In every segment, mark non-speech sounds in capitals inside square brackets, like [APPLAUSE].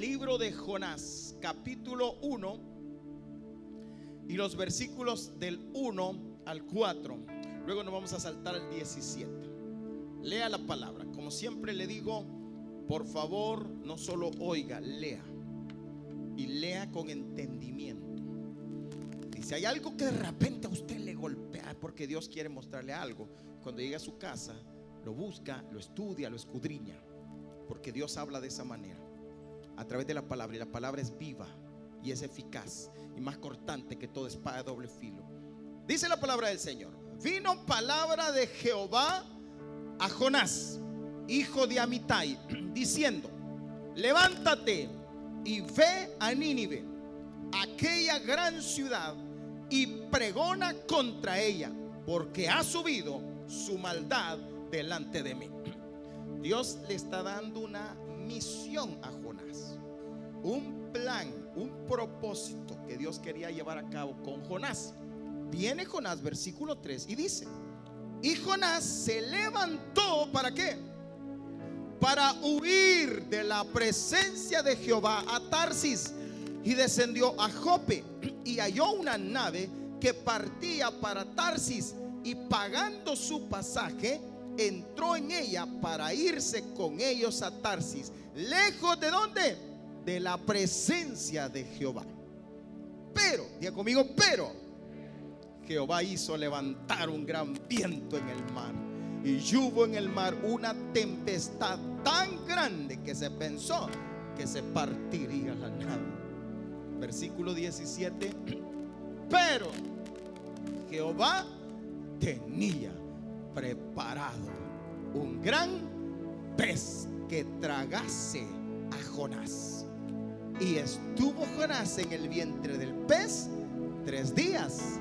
libro de Jonás, capítulo 1 y los versículos del 1 al 4. Luego nos vamos a saltar al 17. Lea la palabra. Como siempre le digo, por favor, no solo oiga, lea. Y lea con entendimiento. Dice, hay algo que de repente a usted le golpea porque Dios quiere mostrarle algo. Cuando llega a su casa, lo busca, lo estudia, lo escudriña. Porque Dios habla de esa manera. A través de la palabra. Y la palabra es viva y es eficaz y más cortante que toda espada de doble filo. Dice la palabra del Señor. Vino palabra de Jehová a Jonás, hijo de Amitai, [CLEARS THROAT] diciendo, levántate y ve a Nínive, aquella gran ciudad, y pregona contra ella, porque ha subido su maldad delante de mí. [CLEARS THROAT] Dios le está dando una misión a Jonás, un plan, un propósito que Dios quería llevar a cabo con Jonás. Viene Jonás, versículo 3, y dice, y Jonás se levantó para qué? Para huir de la presencia de Jehová a Tarsis y descendió a Jope y halló una nave que partía para Tarsis y pagando su pasaje entró en ella para irse con ellos a Tarsis. Lejos de dónde? De la presencia de Jehová. Pero, diga conmigo, pero Jehová hizo levantar un gran viento en el mar. Y hubo en el mar una tempestad tan grande que se pensó que se partiría la nave. Versículo 17. Pero Jehová tenía preparado un gran pez que tragase a Jonás. Y estuvo Jonás en el vientre del pez tres días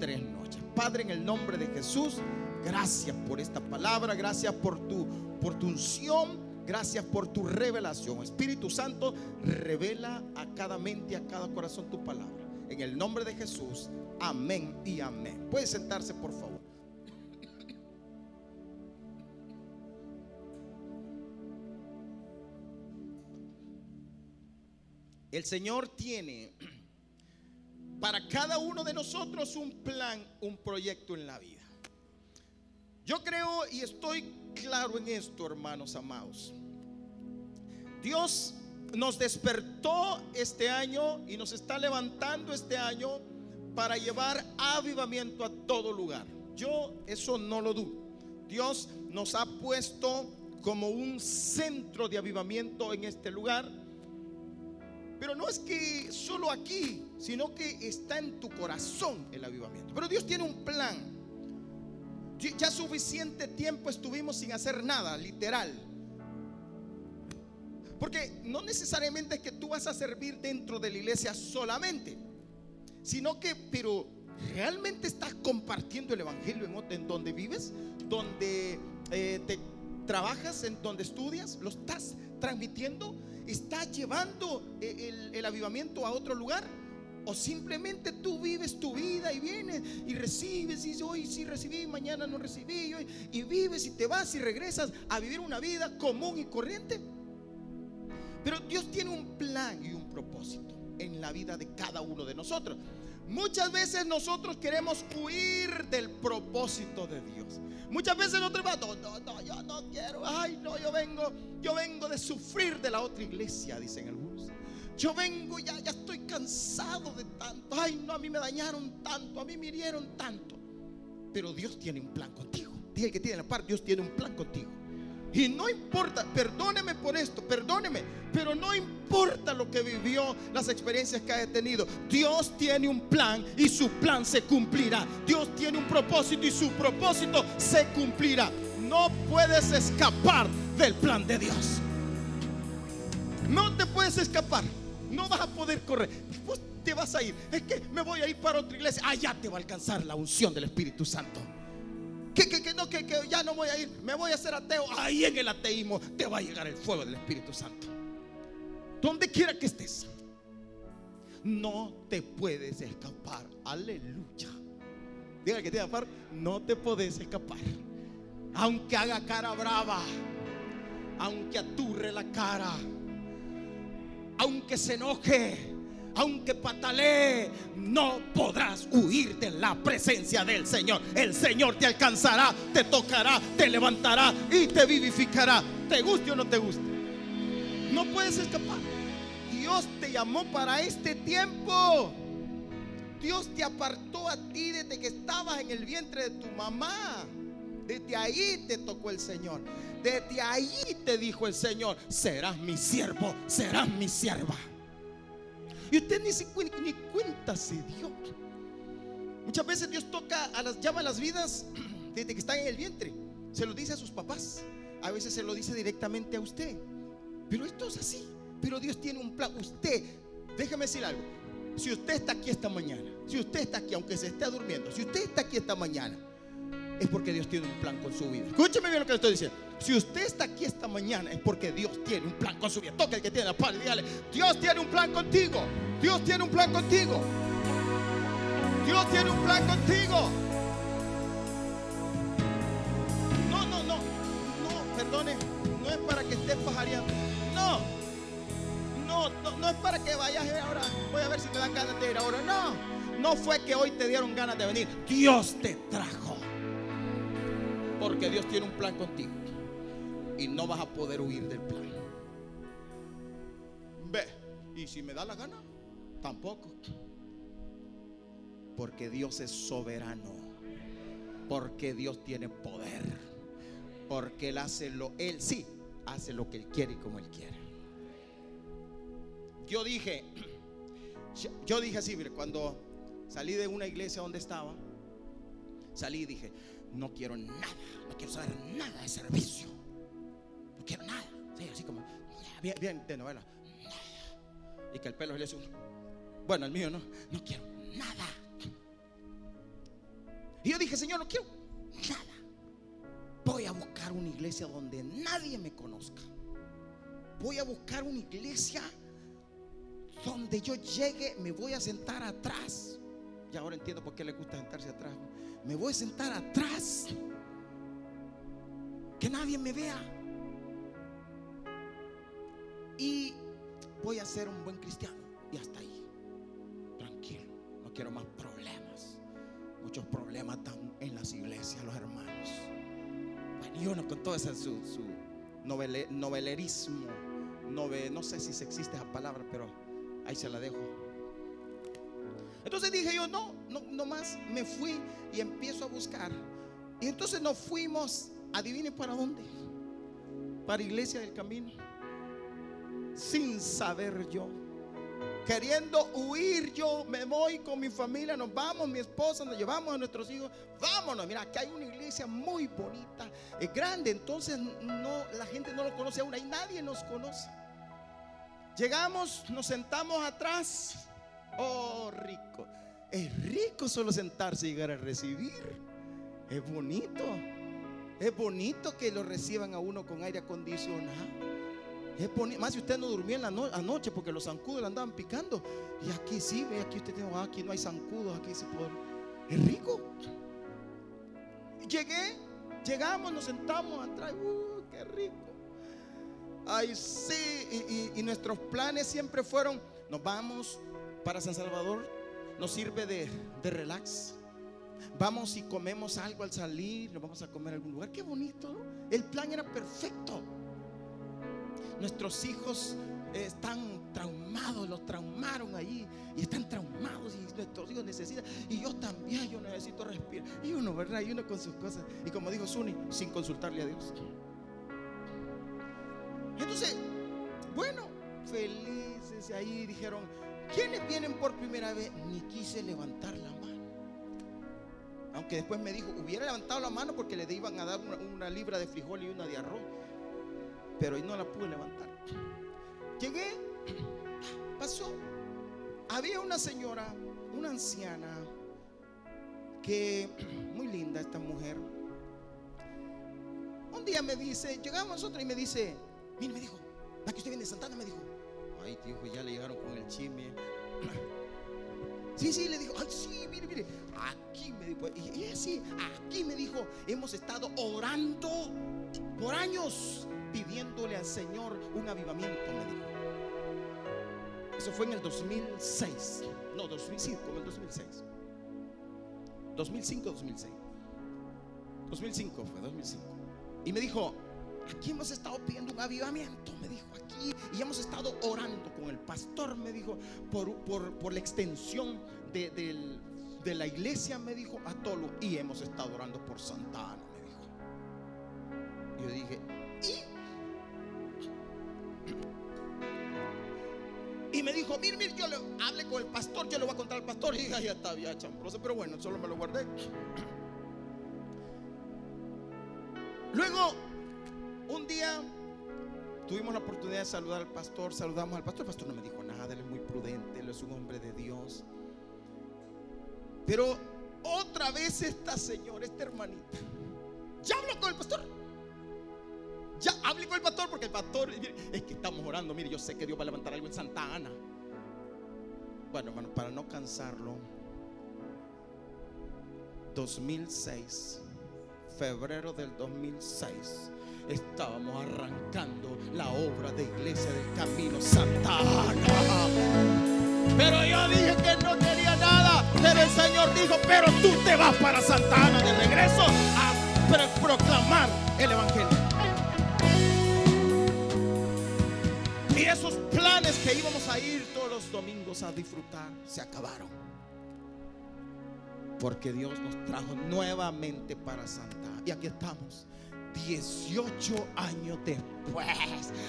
tres noches. Padre, en el nombre de Jesús, gracias por esta palabra, gracias por tu, por tu unción. Gracias por tu revelación. Espíritu Santo, revela a cada mente y a cada corazón tu palabra. En el nombre de Jesús, amén y amén. Puede sentarse, por favor. El Señor tiene para cada uno de nosotros un plan, un proyecto en la vida. Yo creo y estoy claro en esto, hermanos amados. Dios nos despertó este año y nos está levantando este año para llevar avivamiento a todo lugar. Yo eso no lo dudo. Dios nos ha puesto como un centro de avivamiento en este lugar pero no es que solo aquí, sino que está en tu corazón el avivamiento. Pero Dios tiene un plan. Ya suficiente tiempo estuvimos sin hacer nada, literal. Porque no necesariamente es que tú vas a servir dentro de la iglesia solamente, sino que, pero realmente estás compartiendo el evangelio en, donde vives, donde eh, te trabajas, en donde estudias, lo estás transmitiendo ¿Está llevando eh, el, avivamiento a otro lugar? O simplemente tú vives tu vida y vienes y recibes y dices, hoy sí recibí, mañana no recibí, y vives y te vas y regresas a vivir una vida común y corriente. Pero Dios tiene un plan y un propósito en la vida de cada uno de nosotros. Muchas veces nosotros queremos huir del propósito de Dios. Muchas veces nosotros no, no, no, yo no quiero, ay, no, yo vengo, yo vengo de sufrir de la otra iglesia, dicen algunos. Yo vengo, ya, ya estoy cansado de tanto. Ay, no, a mí me dañaron tanto, a mí me hirieron tanto. Pero Dios tiene un plan contigo. Dije que tiene la parte, Dios tiene un plan contigo. Y no importa, perdóneme por esto, perdóneme, pero no importa lo que vivió, las experiencias que haya tenido. Dios tiene un plan y su plan se cumplirá. Dios tiene un propósito y su propósito se cumplirá. No puedes escapar del plan de Dios. No te puedes escapar. No vas a poder correr. Vos te vas a ir. Es que me voy a ir para otra iglesia. Allá te va a alcanzar la unción del Espíritu Santo. Que, que, no, que, ya no voy a ir, me voy a hacer ateo. Ahí en el ateísmo te va a llegar el fuego del Espíritu Santo. Donde quiera que estés, no te puedes escapar. Aleluya. Diga que te par, no te puedes escapar. Aunque haga cara brava, aunque aturre la cara, aunque se enoje, aunque patalee, no podrás huir de la presencia del Señor. El Señor te alcanzará, te tocará, te levantará y te vivificará. Te guste o no te guste. No puedes escapar. Dios te llamó para este tiempo. Dios te apartó a ti desde que estabas en el vientre de tu mamá. Desde ahí te tocó el Señor. Desde ahí te dijo el Señor, serás mi siervo, serás mi sierva. Y usted ni, ni cuenta se dio. Muchas veces Dios toca a las, llama a las vidas [CLEARS THROAT] desde que están en el vientre. Se lo dice a sus papás. A veces se lo dice directamente a usted. Pero esto es así. Pero Dios tiene un plan. Usted, déjame decir algo. Si usted está aquí esta mañana, si usted está aquí, aunque se esté durmiendo, si usted está aquí esta mañana, es porque Dios tiene un plan con su vida. Escúcheme bien lo que le estoy diciendo. Si usted está aquí esta mañana, es porque Dios tiene un plan con su vida. Toca el que tiene la paz y dígale: Dios tiene un plan contigo. Dios tiene un plan contigo. Dios tiene un plan contigo. No, no, no. No, perdone. No es para que estés pajareando. No. No, no, no es para que vayas ahora. Voy a ver si me dan ganas de ir ahora. No. No fue que hoy te dieron ganas de venir. Dios te trajo. Porque Dios tiene un plan contigo. Y no vas a poder huir del plan. Ve. Y si me da la gana, tampoco. Porque Dios es soberano. Porque Dios tiene poder. Porque Él hace lo, Él sí, hace lo que Él quiere y como Él quiere. Yo dije, [CLEARS THROAT] yo dije así, mire, cuando salí de una iglesia donde estaba, salí y dije, no quiero nada, no quiero saber nada de servicio. Quiero nada. Sí, así como, bien, bien de novela. Y que el pelo le un bueno, el mío no, no quiero nada. Y yo dije, Señor, no quiero nada. Voy a buscar una iglesia donde nadie me conozca. Voy a buscar una iglesia donde yo llegue, me voy a sentar atrás. Y ahora entiendo por qué le gusta sentarse atrás me voy a sentar atrás. Que nadie me vea. Y voy a ser un buen cristiano. Y hasta ahí. Tranquilo. No quiero más problemas. Muchos problemas están en las iglesias, los hermanos. Bueno, con todo ese su, novelerismo. no sé si existe esa palabra, pero ahí se la dejo. Entonces dije yo, no, no, no más. Me fui y empiezo a buscar. Y entonces nos fuimos, adivine para dónde. Para Iglesia del Camino. Sin saber yo. Queriendo huir yo, me voy con mi familia, nos vamos, mi esposa, nos llevamos a nuestros hijos, vámonos, mira, aquí hay una iglesia muy bonita, es grande, entonces no, la gente no lo conoce aún, ahí nadie nos conoce. Llegamos, nos sentamos atrás, Oh, rico. Es rico solo sentarse y llegar a recibir. Es bonito. Es bonito que lo reciban a uno con aire acondicionado. Más si usted no durmió en la noche porque los zancudos le andaban picando. Y aquí sí, ve, aquí usted tiene, ah, aquí no hay zancudos, aquí se puede. Es rico. Llegué, llegamos, nos sentamos atrás. Uh, qué rico. Ay, sí. y nuestros planes siempre fueron: nos vamos para San Salvador nos sirve de, relax. Vamos y comemos algo al salir, nos vamos a comer en algún lugar. Qué bonito, El plan era perfecto. Nuestros hijos están traumados, los traumaron ahí y están traumados y nuestros hijos necesitan. Y yo también, yo necesito respirar. Y uno, ¿verdad? Y uno con sus cosas. Y como dijo Suni, sin consultarle a Dios. Entonces, bueno, felices ahí dijeron, ¿Quiénes vienen por primera vez? Ni quise levantar la mano. Aunque después me dijo, hubiera levantado la mano porque le iban a dar una, libra de frijol y una de arroz. Pero hoy no la pude levantar. Llegué, pasó. Había una señora, una anciana, que muy linda esta mujer. Un día me dice, llegamos nosotros y me dice, mire, me dijo, la que usted viene de Santana, me dijo, Ay, dijo, ya le llegaron con el chisme. Sí, sí, le dijo, ay, sí, mire, mire, aquí me dijo, y así, aquí me dijo, hemos estado orando por años pidiéndole al Señor un avivamiento, me dijo. Eso fue en el 2006. No, 2005, como el 2006. 2005, 2006. 2005 fue, 2005. Y me dijo, aquí hemos estado pidiendo un avivamiento, me dijo aquí, y hemos estado orando con el pastor, me dijo, por, por, la extensión de, de, la iglesia, me dijo, a Tolu, y hemos estado orando por Santa Ana, me dijo. Yo dije, ¿y? Me dijo, mir, mir, yo le hablé con el pastor, yo le voy a contar al pastor. [LAUGHS] Y dije, ya está, ya chambroso, pero bueno, solo me lo guardé. [CLEARS THROAT] Luego, un día tuvimos la oportunidad de saludar al pastor, saludamos al pastor, el pastor no me dijo nada, él es muy prudente, él es un hombre de Dios. Pero otra vez esta señora, esta hermanita, ya habló con el pastor. Ya hablé con el pastor porque el pastor, es que estamos orando, mire, yo sé que Dios va a levantar algo en Santa Ana. Bueno, hermano, para no cansarlo, 2006 febrero del 2006 estábamos arrancando la obra de Iglesia del Camino Santa Ana. Pero yo dije que no quería nada. Pero el Señor dijo, pero tú te vas para Santa Ana de regreso a proclamar el Evangelio. Y esos planes que íbamos a ir todos los domingos a disfrutar se acabaron. Porque Dios nos trajo nuevamente para Santa. Y aquí estamos. 18 años después,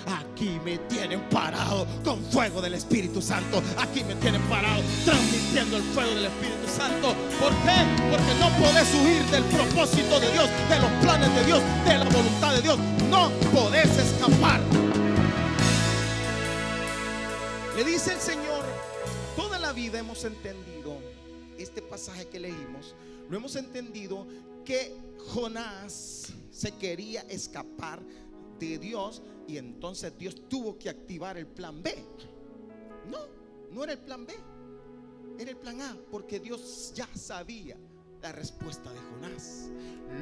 aquí me tienen parado con fuego del Espíritu Santo. Aquí me tienen parado transmitiendo el fuego del Espíritu Santo. ¿Por qué? Porque no podés huir del propósito de Dios, de los planes de Dios, de la voluntad de Dios. No podés escapar. Dice el Señor, toda la vida hemos entendido este pasaje que leímos, lo hemos entendido que Jonás se quería escapar de Dios y entonces Dios tuvo que activar el plan B. No, no era el plan B, era el plan A, porque Dios ya sabía la respuesta de Jonás.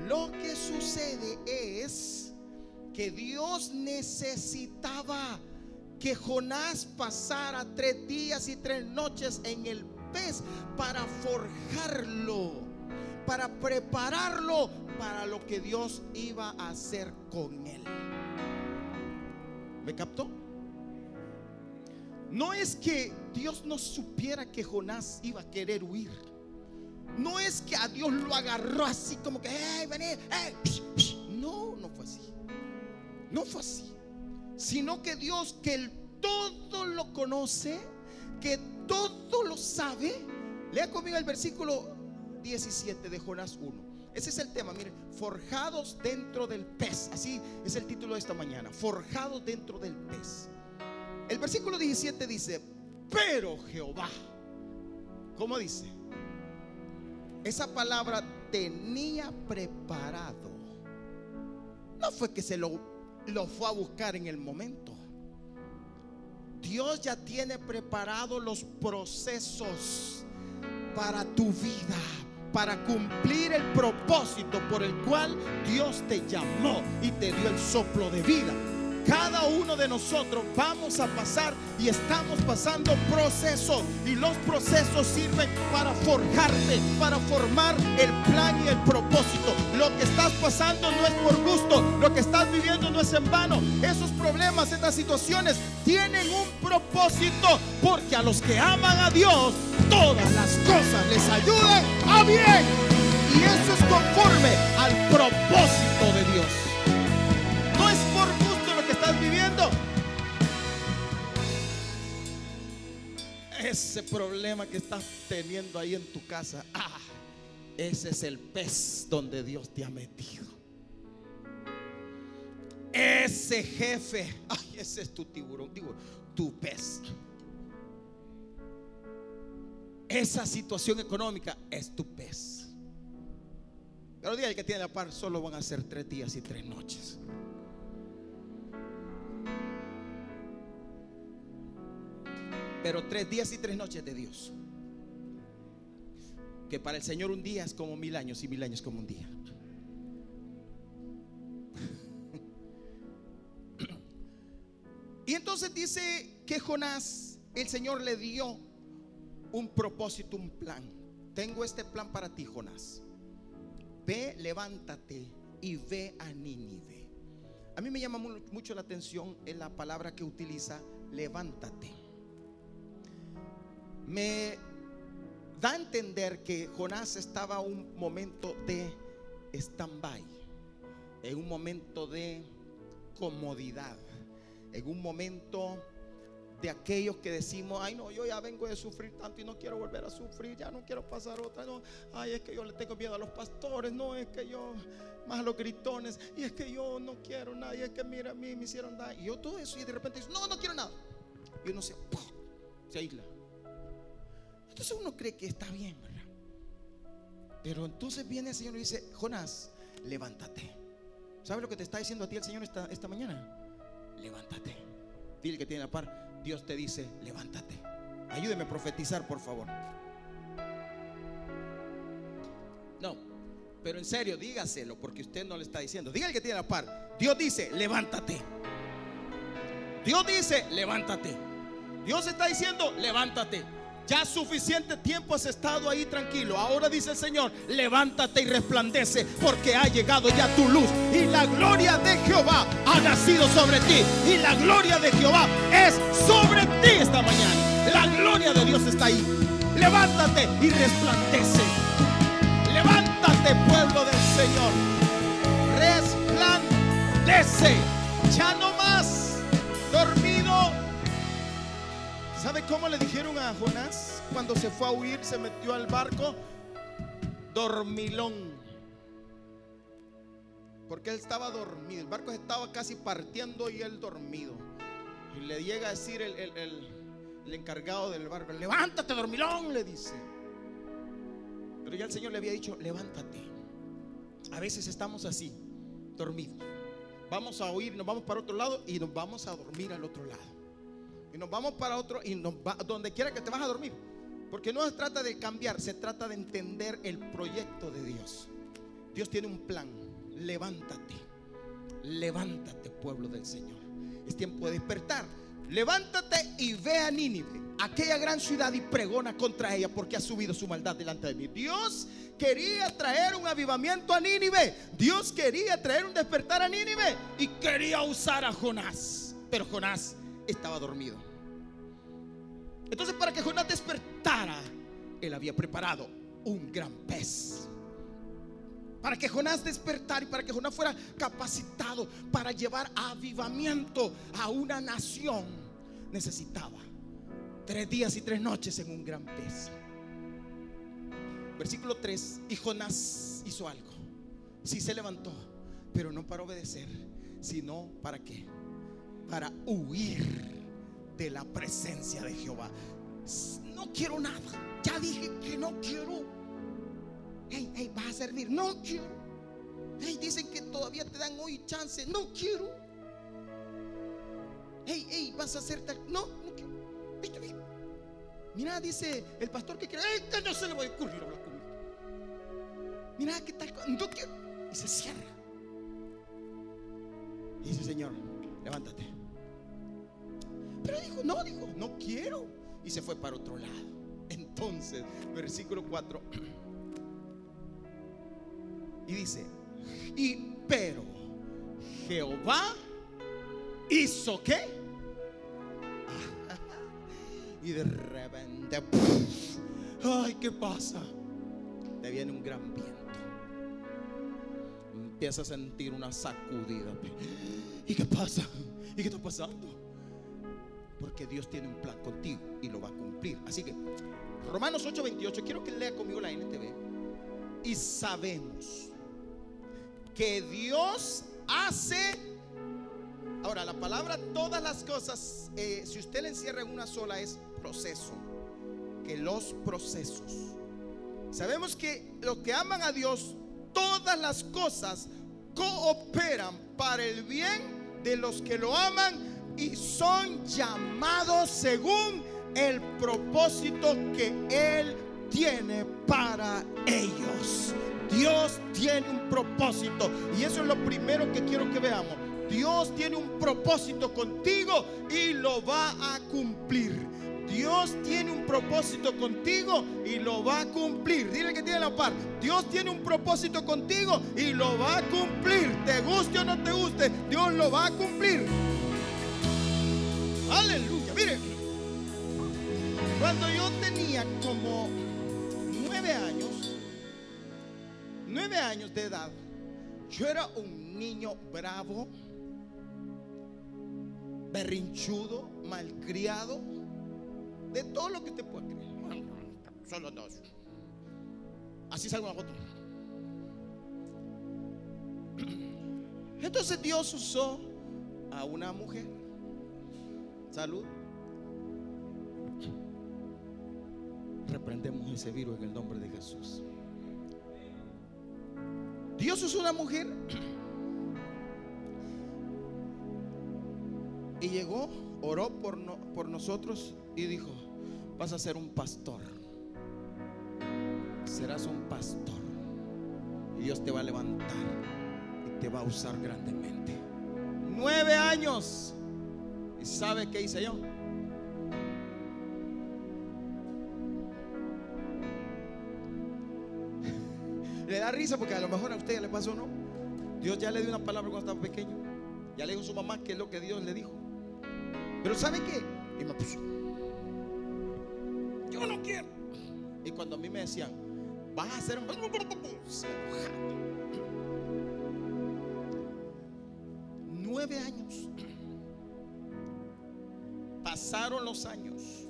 Lo que sucede es que Dios necesitaba que Jonás pasara tres días y tres noches en el pez para forjarlo, para prepararlo para lo que Dios iba a hacer con él. ¿Me captó? No es que Dios no supiera que Jonás iba a querer huir. No es que a Dios lo agarró así como que, hey, venid, No, no fue así. No fue así. Sino que Dios, que el todo lo conoce, que todo lo sabe. Lea conmigo el versículo 17 de Jonás 1. Ese es el tema, miren, forjados dentro del pez. Así es el título de esta mañana, forjados dentro del pez. El versículo 17 dice, pero Jehová, ¿cómo dice? Esa palabra tenía preparado. No fue que se lo, lo fue a buscar en el momento. Dios ya tiene preparados los procesos para tu vida, para cumplir el propósito por el cual Dios te llamó y te dio el soplo de vida cada uno de nosotros vamos a pasar y estamos pasando procesos. Y los procesos sirven para forjarte, para formar el plan y el propósito. Lo que estás pasando no es por gusto, lo que estás viviendo no es en vano. Esos problemas, estas situaciones tienen un propósito. Porque a los que aman a Dios, todas las cosas les ayudan a bien. Y eso es conforme al propósito Ese problema que estás teniendo ahí en tu casa, ah, ese es el pez donde Dios te ha metido. Ese jefe, ay, ese es tu tiburón, digo, tu pez. Esa situación económica es tu pez. Pero el día que tiene la par solo van a ser tres días y tres noches. Pero tres días y tres noches de Dios. Que para el Señor un día es como mil años y mil años como un día. Y entonces dice que Jonás el Señor le dio un propósito, un plan. Tengo este plan para ti, Jonás. Ve, levántate y ve a Nínive. A mí me llama mucho la atención en la palabra que utiliza, levántate. Me da a entender que Jonás estaba un momento de stand-by, en un momento de comodidad, en un momento de aquellos que decimos, ay no, yo ya vengo de sufrir tanto y no quiero volver a sufrir, ya no quiero pasar otra, no, ay es que yo le tengo miedo a los pastores, no es que yo, más a los gritones, y es que yo no quiero nada, y es que mira a mí me hicieron daño, y yo todo eso y de repente dice, no, no quiero nada, y uno se, se aísla. Entonces uno cree que está bien. Pero entonces viene el Señor y dice, Jonás, levántate. ¿Sabes lo que te está diciendo a ti el Señor esta, esta mañana? Levántate. Dile que tiene la par. Dios te dice, levántate. Ayúdeme a profetizar, por favor. No, pero en serio, dígaselo, porque usted no le está diciendo. Dígale que tiene la par. Dios dice, levántate. Dios dice, levántate. Dios está diciendo, levántate. Ya suficiente tiempo has estado ahí tranquilo. Ahora dice el Señor, levántate y resplandece porque ha llegado ya tu luz. Y la gloria de Jehová ha nacido sobre ti. Y la gloria de Jehová es sobre ti esta mañana. La gloria de Dios está ahí. Levántate y resplandece. Levántate pueblo del Señor. Resplandece. Ya no ¿Sabe cómo le dijeron a Jonás cuando se fue a huir, se metió al barco? Dormilón. Porque él estaba dormido. El barco estaba casi partiendo y él dormido. Y le llega a decir el, el encargado del barco, levántate dormilón, le dice. Pero ya el Señor le había dicho, levántate. A veces estamos así, dormidos. Vamos a huir, nos vamos para otro lado y nos vamos a dormir al otro lado y nos vamos para otro y nos va, donde quiera que te vas a dormir. Porque no se trata de cambiar, se trata de entender el proyecto de Dios. Dios tiene un plan. Levántate. Levántate, pueblo del Señor. Es tiempo de despertar. Levántate y ve a Nínive, aquella gran ciudad, y pregona contra ella porque ha subido su maldad delante de mí. Dios quería traer un avivamiento a Nínive. Dios quería traer un despertar a Nínive y quería usar a Jonás. Pero Jonás estaba dormido. Entonces para que Jonás despertara, él había preparado un gran pez. Para que Jonás despertara y para que Jonás fuera capacitado para llevar avivamiento a una nación, necesitaba tres días y tres noches en un gran pez. Versículo 3, y Jonás hizo algo. Sí se levantó, pero no para obedecer, sino para qué? Para huir de la presencia de Jehová. No quiero nada. Ya dije que no quiero. Hey, hey, vas a servir. No quiero. Hey, dicen que todavía te dan hoy chance. No quiero. Hey, hey, vas a hacer tal. No, no quiero. Mira, dice el pastor que quiere. Hey, no se le va a ocurrir hablar conmigo. Mira, qué tal. No quiero. Y se cierra. Y dice, Señor, levántate. Pero dijo, no, dijo, no quiero. Y se fue para otro lado. Entonces, versículo 4. Y dice, y pero Jehová hizo qué? [LAUGHS] Y de repente, ay, ¿qué pasa? Te viene un gran viento. Empieza a sentir una sacudida. ¿Y qué pasa? ¿Y qué está pasando? Porque Dios tiene un plan contigo y lo va a cumplir. Así que, Romanos 8:28, quiero que lea conmigo la NTV. Y sabemos que Dios hace... Ahora, la palabra todas las cosas, eh, si usted la encierra en una sola, es proceso. Que los procesos. Sabemos que los que aman a Dios, todas las cosas cooperan para el bien de los que lo aman y son llamados según el propósito que Él tiene para ellos. Dios tiene un propósito y eso es lo primero que quiero que veamos. Dios tiene un propósito contigo y lo va a cumplir. Dios tiene un propósito contigo y lo va a cumplir. Dile que tiene la par. Dios tiene un propósito contigo y lo va a cumplir. Te guste o no te guste, Dios lo va a cumplir. Aleluya. Mire, cuando yo tenía como nueve años, nueve años de edad, yo era un niño bravo, berrinchudo, malcriado, de todo lo que te pueda creer. Solo dos. Así salgo a otro. Entonces Dios usó a una mujer. Salud. Reprendemos ese virus en el nombre de Jesús. Dios usó una mujer y llegó, oró por, por nosotros y dijo, vas a ser un pastor. Serás un pastor. Y Dios te va a levantar y te va a usar grandemente. Nueve años. ¿Y sabe qué hice yo? [LAUGHS] Le da risa porque a lo mejor a usted ya le pasó, ¿no? Dios ya le dio una palabra cuando estaba pequeño. Ya le dijo a su mamá qué es lo que Dios le dijo. Pero ¿sabe qué? Y me puso. Yo no quiero. Y cuando a mí me decían, vas a hacer un... Nueve años.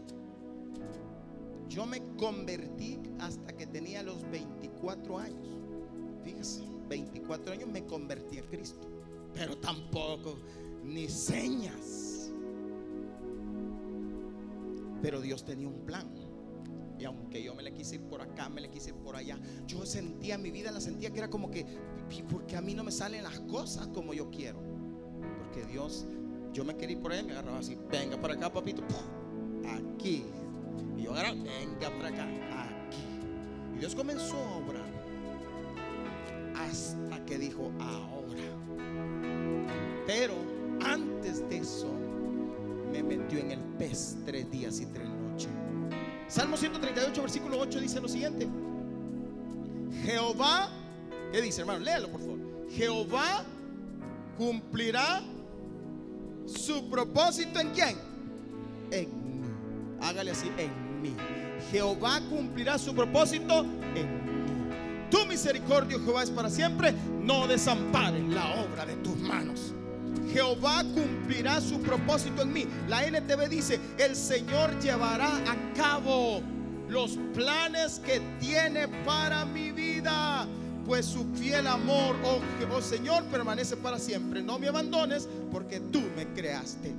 Yo me convertí hasta que tenía los 24 años. Fíjese, 24 años me convertí a Cristo. Pero tampoco, ni señas. Pero Dios tenía un plan. Y aunque yo me le quise ir por acá, me le quise ir por allá, yo sentía mi vida, la sentía que era como que, porque a mí no me salen las cosas como yo quiero. Porque Dios, yo me quería por allá, me agarraba así, venga para acá, papito aquí, y yo ahora, venga para acá, aquí. Y Dios comenzó a obrar. Hasta que dijo, ahora. Pero antes de eso, me metió en el pez tres días y tres noches. Salmo 138, versículo 8 dice lo siguiente. Jehová, ¿qué dice hermano? Léalo por favor. Jehová cumplirá su propósito en quién? En. Hágale así, en mí. Jehová cumplirá su propósito en mí. Tu misericordia, Jehová, es para siempre. No desampares la obra de tus manos. Jehová cumplirá su propósito en mí. La NTV dice, el Señor llevará a cabo los planes que tiene para mi vida. Pues su fiel amor, oh, oh Señor, permanece para siempre. No me abandones porque tú me creaste.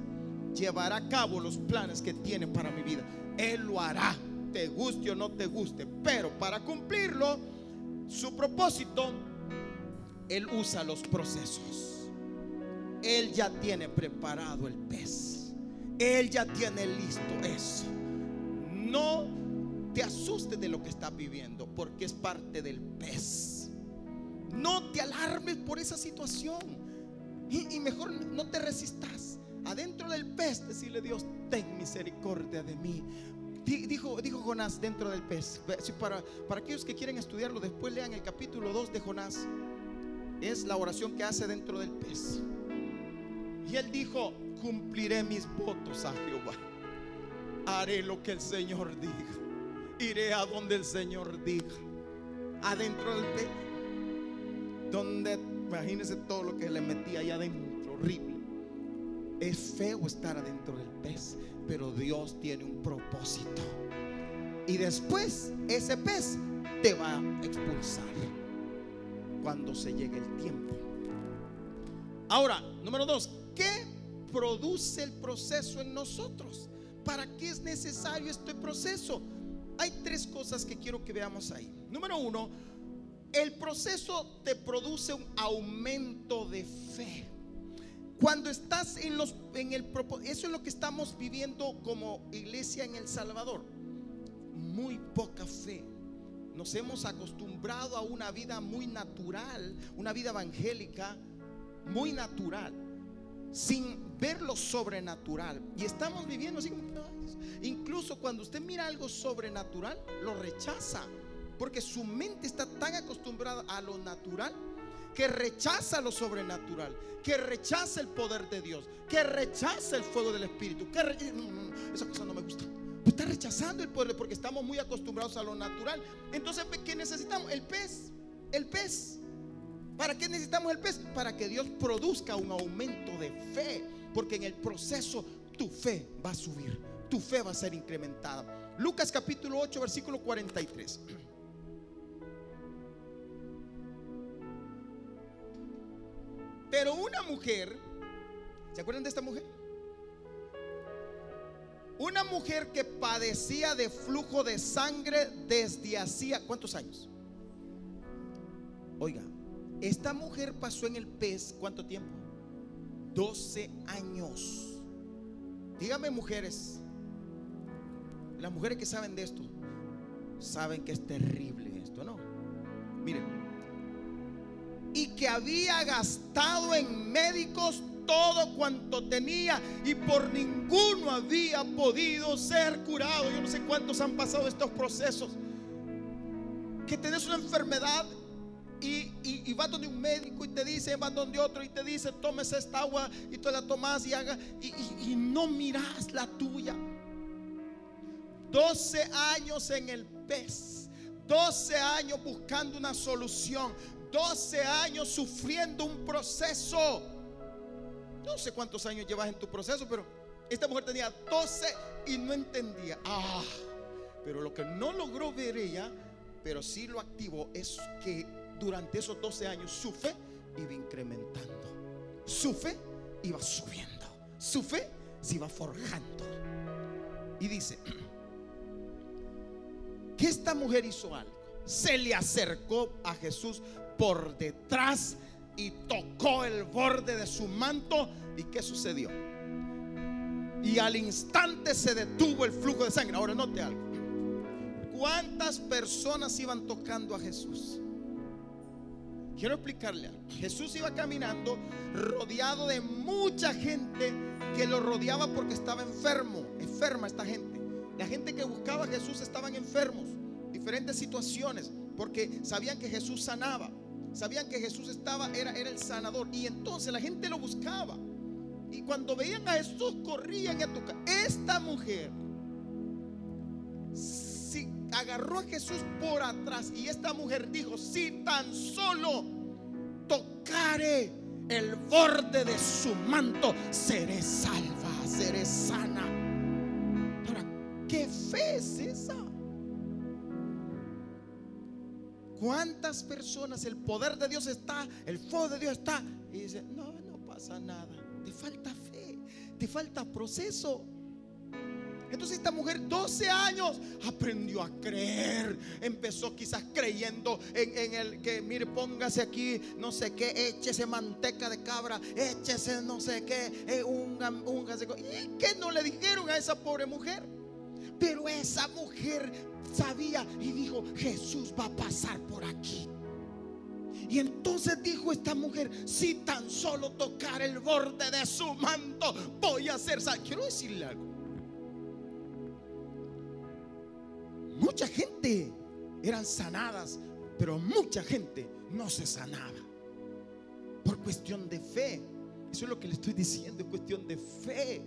Llevará a cabo los planes que tiene para mi vida. Él lo hará, te guste o no te guste. Pero para cumplirlo, su propósito, Él usa los procesos. Él ya tiene preparado el pez. Él ya tiene listo eso. No te asustes de lo que estás viviendo porque es parte del pez. No te alarmes por esa situación. Y, mejor no te resistas. Adentro del pez, decirle Dios, ten misericordia de mí. Dijo, dijo Jonás dentro del pez. Para, para aquellos que quieren estudiarlo, después lean el capítulo 2 de Jonás. Es la oración que hace dentro del pez. Y él dijo, cumpliré mis votos a Jehová. Haré lo que el Señor diga. Iré a donde el Señor diga. Adentro del pez. Donde, imagínense todo lo que le metía allá adentro. Es feo estar adentro del pez, pero Dios tiene un propósito. Y después ese pez te va a expulsar cuando se llegue el tiempo. Ahora, número dos, ¿qué produce el proceso en nosotros? ¿Para qué es necesario este proceso? Hay tres cosas que quiero que veamos ahí. Número uno, el proceso te produce un aumento de fe. Cuando estás en los en el eso es lo que estamos viviendo como iglesia en El Salvador. Muy poca fe. Nos hemos acostumbrado a una vida muy natural, una vida evangélica muy natural, sin ver lo sobrenatural. Y estamos viviendo así incluso cuando usted mira algo sobrenatural, lo rechaza. Porque su mente está tan acostumbrada a lo natural que rechaza lo sobrenatural, que rechaza el poder de Dios, que rechaza el fuego del Espíritu. Que esa cosa no me gusta. Pues está rechazando el poder porque estamos muy acostumbrados a lo natural. Entonces, ¿qué necesitamos? El pez. El pez. ¿Para qué necesitamos el pez? Para que Dios produzca un aumento de fe. Porque en el proceso tu fe va a subir. Tu fe va a ser incrementada. Lucas capítulo 8, versículo 43. Pero una mujer, ¿se acuerdan de esta mujer? Una mujer que padecía de flujo de sangre desde hacía, ¿cuántos años? Oiga, esta mujer pasó en el pez, ¿cuánto tiempo? 12 años. Dígame mujeres, las mujeres que saben de esto, saben que es terrible esto, ¿no? Miren, y que había gastado en médicos todo cuanto tenía y por ninguno había podido ser curado. Yo no sé cuántos han pasado estos procesos. Que tenés una enfermedad y, vas donde un médico y te dice, vas donde otro y te dice, tomes esta agua y tú la tomas y haga y, y no miras la tuya. 12 años en el pez, 12 años buscando una solución, 12 años sufriendo un proceso. No sé cuántos años llevas en tu proceso, pero esta mujer tenía 12 y no entendía. Ah, pero lo que no logró ver ella, pero sí lo activó, es que durante esos 12 años su fe iba incrementando. Su fe iba subiendo. Su fe se iba forjando. Y dice [CLEARS THROAT] que esta mujer hizo algo. Se le acercó a Jesús por detrás y tocó el borde de su manto. ¿Y qué sucedió? Y al instante se detuvo el flujo de sangre. Ahora note algo. ¿Cuántas personas iban tocando a Jesús? Quiero explicarle algo. Jesús iba caminando rodeado de mucha gente que lo rodeaba porque estaba enfermo, enferma esta gente. La gente que buscaba a Jesús estaban enfermos, diferentes situaciones, porque sabían que Jesús sanaba. Sabían que Jesús estaba, era, era el sanador. Y entonces la gente lo buscaba. Y cuando veían a Jesús, corrían a tocar. Esta mujer si agarró a Jesús por atrás. Y esta mujer dijo: Si tan solo tocare el borde de su manto, seré salva, seré sana. Ahora, ¿qué fe es esa? ¿Cuántas personas el poder de Dios está, el fuego de Dios está? Y dice, no, no pasa nada. Te falta fe, te falta proceso. Entonces esta mujer 12 años aprendió a creer. Empezó quizás creyendo en, el que, mire, póngase aquí, no sé qué, échese manteca de cabra, échese no sé qué, eh, un, un, ¿Y qué no le dijeron a esa pobre mujer? Pero esa mujer sabía y dijo, Jesús va a pasar por aquí. Y entonces dijo esta mujer, si tan solo tocar el borde de su manto, voy a ser Quiero decirle algo. Mucha gente eran sanadas, pero mucha gente no se sanaba. Por cuestión de fe. Eso es lo que le estoy diciendo, es cuestión de fe.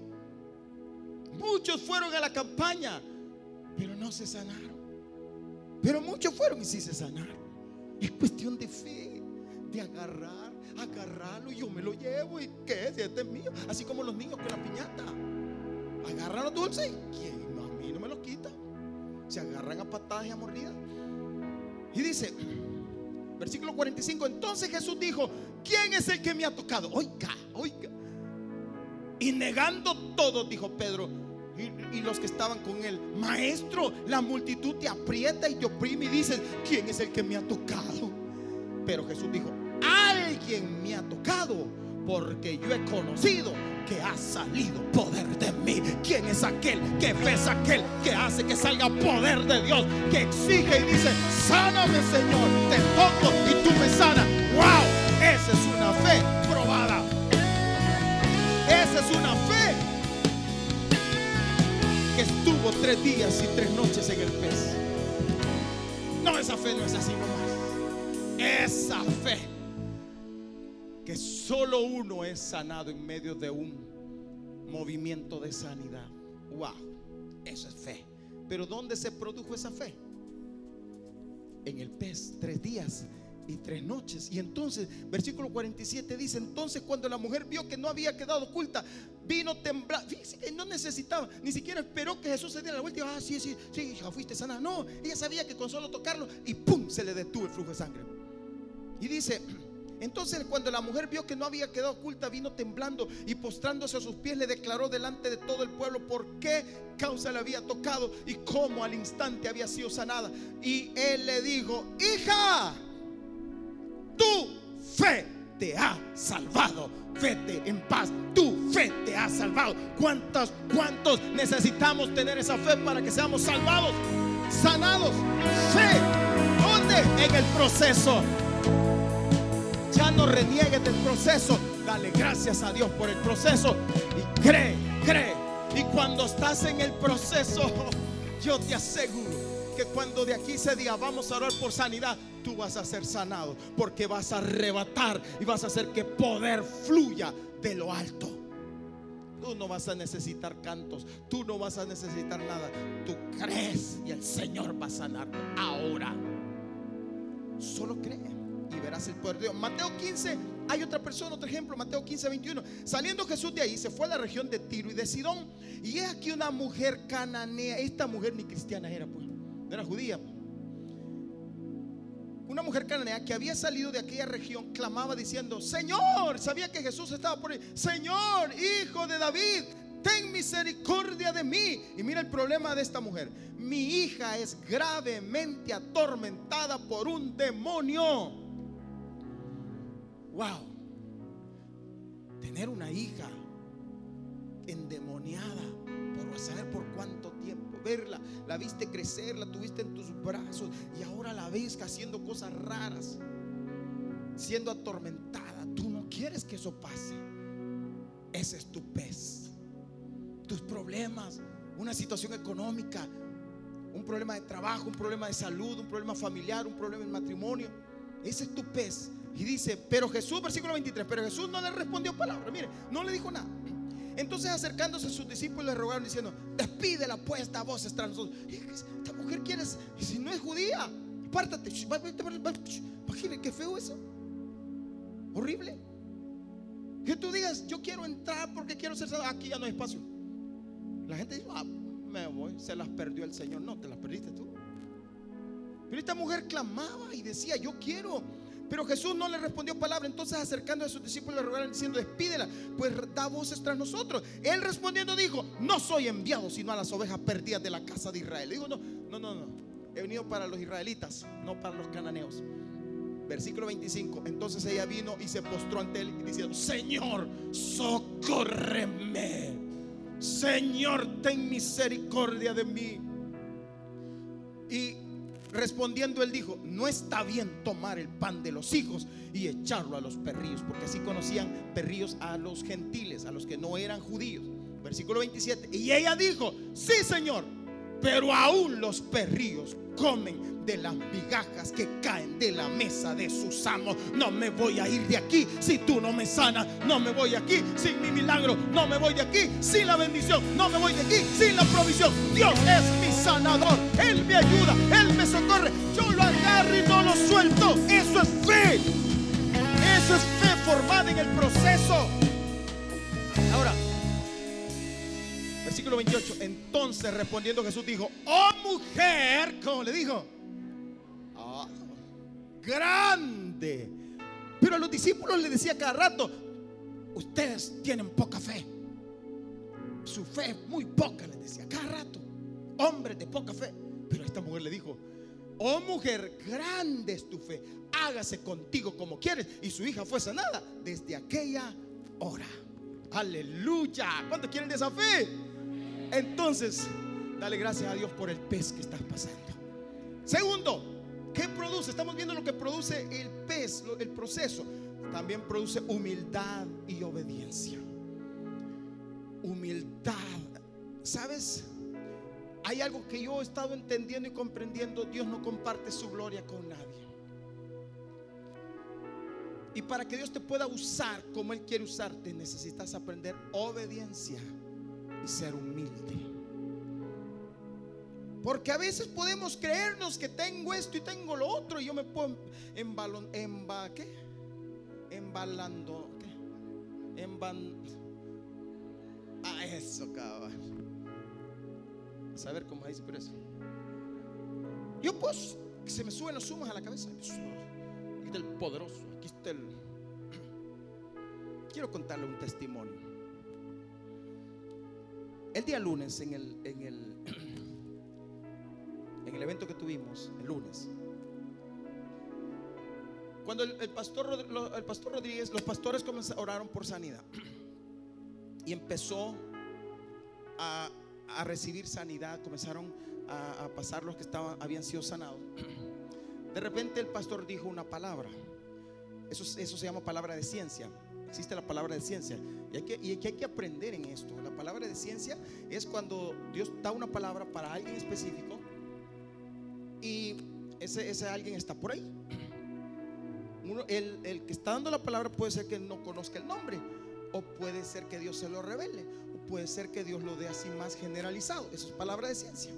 Muchos fueron a la campaña, pero no se sanaron. Pero muchos fueron y sí se sanaron. Es cuestión de fe, de agarrar, agarrarlo y yo me lo llevo y qué es, este es mío. Así como los niños con la piñata. Agarran los dulces y ¿quién? No, a mí no me lo quita. Se agarran a patadas y a mordidas. Y dice, versículo 45, entonces Jesús dijo, ¿quién es el que me ha tocado? Oiga, oiga. Y negando todo, dijo Pedro, y, los que estaban con él, maestro, la multitud te aprieta y te oprime y dices, ¿quién es el que me ha tocado? Pero Jesús dijo, alguien me ha tocado porque yo he conocido que ha salido poder de mí. ¿Quién es aquel que es aquel que hace que salga poder de Dios? Que exige y dice, sáname Señor, te toco y tú me sanas. ¡Wow! Esa es una fe probada. Esa es una fe tres días y tres noches en el pez. No, esa fe no es así nomás. Esa fe que solo uno es sanado en medio de un movimiento de sanidad. Wow, eso es fe. Pero ¿dónde se produjo esa fe? En el pez, tres días y tres noches. Y entonces, versículo 47 dice, entonces cuando la mujer vio que no había quedado oculta, vino temblando. Fíjense que no necesitaba, ni siquiera esperó que Jesús se diera la vuelta y ah, sí, sí, sí, fuiste sana. No, ella sabía que con solo tocarlo y ¡pum! se le detuvo el flujo de sangre. Y dice, [CLEARS THROAT] entonces cuando la mujer vio que no había quedado oculta, vino temblando y postrándose a sus pies le declaró delante de todo el pueblo por qué causa le había tocado y cómo al instante había sido sanada. Y él le dijo, hija, tu fe te ha salvado. Vete en paz. Tu fe te ha salvado. ¿Cuántos, cuántos necesitamos tener esa fe para que seamos salvados, sanados? Fe. ¿Dónde? En el proceso. Ya no reniegues del proceso. Dale gracias a Dios por el proceso. Y cree, cree. Y cuando estás en el proceso, [LAUGHS] yo te aseguro que cuando de aquí se diga vamos a orar por sanidad, tú vas a ser sanado. Porque vas a arrebatar y vas a hacer que poder fluya de lo alto. Tú no vas a necesitar cantos, tú no vas a necesitar nada. Tú crees y el Señor va a sanar ahora. Solo cree y verás el poder de Dios. Mateo 15, hay otra persona, otro ejemplo, Mateo 15, 21. Saliendo Jesús de ahí, se fue a la región de Tiro y de Sidón. Y es aquí una mujer cananea. Esta mujer ni cristiana era, pues, era judía. Una mujer cananea que había salido de aquella región clamaba diciendo, Señor, sabía que Jesús estaba por ahí. Señor, hijo de David, ten misericordia de mí. Y mira el problema de esta mujer. Mi hija es gravemente atormentada por un demonio. Wow. Tener una hija endemoniada por saber por cuánto tiempo. Verla, la viste crecer, la tuviste en tus brazos y ahora la ves haciendo cosas raras, siendo atormentada. Tú no quieres que eso pase. Ese es tu pez. Tus problemas, una situación económica, un problema de trabajo, un problema de salud, un problema familiar, un problema en matrimonio. Ese es tu pez. Y dice, pero Jesús, versículo 23, pero Jesús no le respondió palabra. Mire, no le dijo nada. Entonces acercándose a sus discípulos le rogaron diciendo, despídela pues voz tras nosotros. Esta mujer quiere, si no es judía, apártate. Imagínate qué feo eso. Horrible. Que tú digas, yo quiero entrar porque quiero ser salvo. Aquí ya no hay espacio. La gente dice, ah, me voy, se las perdió el Señor. No, te las perdiste tú. Pero esta mujer clamaba y decía, yo quiero pero Jesús no le respondió palabra. Entonces acercando a sus discípulos le rogaron diciendo, despídela, pues da voces tras nosotros. Él respondiendo dijo, no soy enviado sino a las ovejas perdidas de la casa de Israel. Le digo, no, no, no, no. He venido para los israelitas, no para los cananeos. Versículo 25. Entonces ella vino y se postró ante él diciendo, Señor, socórreme. Señor, ten misericordia de mí. Y Respondiendo él dijo, no está bien tomar el pan de los hijos y echarlo a los perrillos, porque así conocían perrillos a los gentiles, a los que no eran judíos. Versículo 27. Y ella dijo, sí Señor, pero aún los perrillos comen de las migajas que caen de la mesa de sus amos. No me voy a ir de aquí si tú no me sanas. No me voy aquí sin mi milagro. No me voy de aquí sin la bendición. No me voy de aquí sin la provisión. Dios es mi sanador. Él me ayuda. Él me socorre. Yo lo agarro y no lo suelto. Eso es fe. Eso es fe formada en el proceso. Ahora, versículo 28. Entonces respondiendo Jesús dijo, oh mujer, ¿cómo le dijo? grande. Pero a los discípulos le decía cada rato, ustedes tienen poca fe. Su fe es muy poca, les decía cada rato. Hombres de poca fe. Pero esta mujer le dijo, oh mujer, grande es tu fe. Hágase contigo como quieres. Y su hija fue sanada desde aquella hora. Aleluya. ¿Cuántos quieren de esa fe? Entonces, dale gracias a Dios por el pez que estás pasando. Segundo, ¿Qué produce? Estamos viendo lo que produce el pez, el proceso. También produce humildad y obediencia. Humildad. ¿Sabes? hay algo que yo he estado entendiendo y comprendiendo. Dios no comparte su gloria con nadie. Y para que Dios te pueda usar como Él quiere usarte, necesitas aprender obediencia y ser humilde. Porque a veces podemos creernos que tengo esto y tengo lo otro y yo me puedo embalon, emba, ¿qué? Embalando, ¿qué? Emban, ah, eso, cabrón. A saber cómo dice por eso. Yo pues, se me suben los humos a la cabeza. Aquí está el poderoso, aquí está el... [CLEARS THROAT] Quiero contarle un testimonio. El día lunes en el, en el, [CLEARS THROAT] en el evento que tuvimos, el lunes, cuando el, pastor, el pastor Rodríguez, los pastores oraron por sanidad [CLEARS THROAT] y empezó a, recibir sanidad, comenzaron a, a, pasar los que estaban, habían sido sanados. [CLEARS THROAT] De repente el pastor dijo una palabra. Eso, eso se llama palabra de ciencia. Existe la palabra de ciencia. Y hay, que, hay que aprender en esto. La palabra de ciencia es cuando Dios da una palabra para alguien específico y ese, ese alguien está por ahí. El, el, que está dando la palabra puede ser que no conozca el nombre, o puede ser que Dios se lo revele, o puede ser que Dios lo dé así más generalizado. Eso es palabra de ciencia.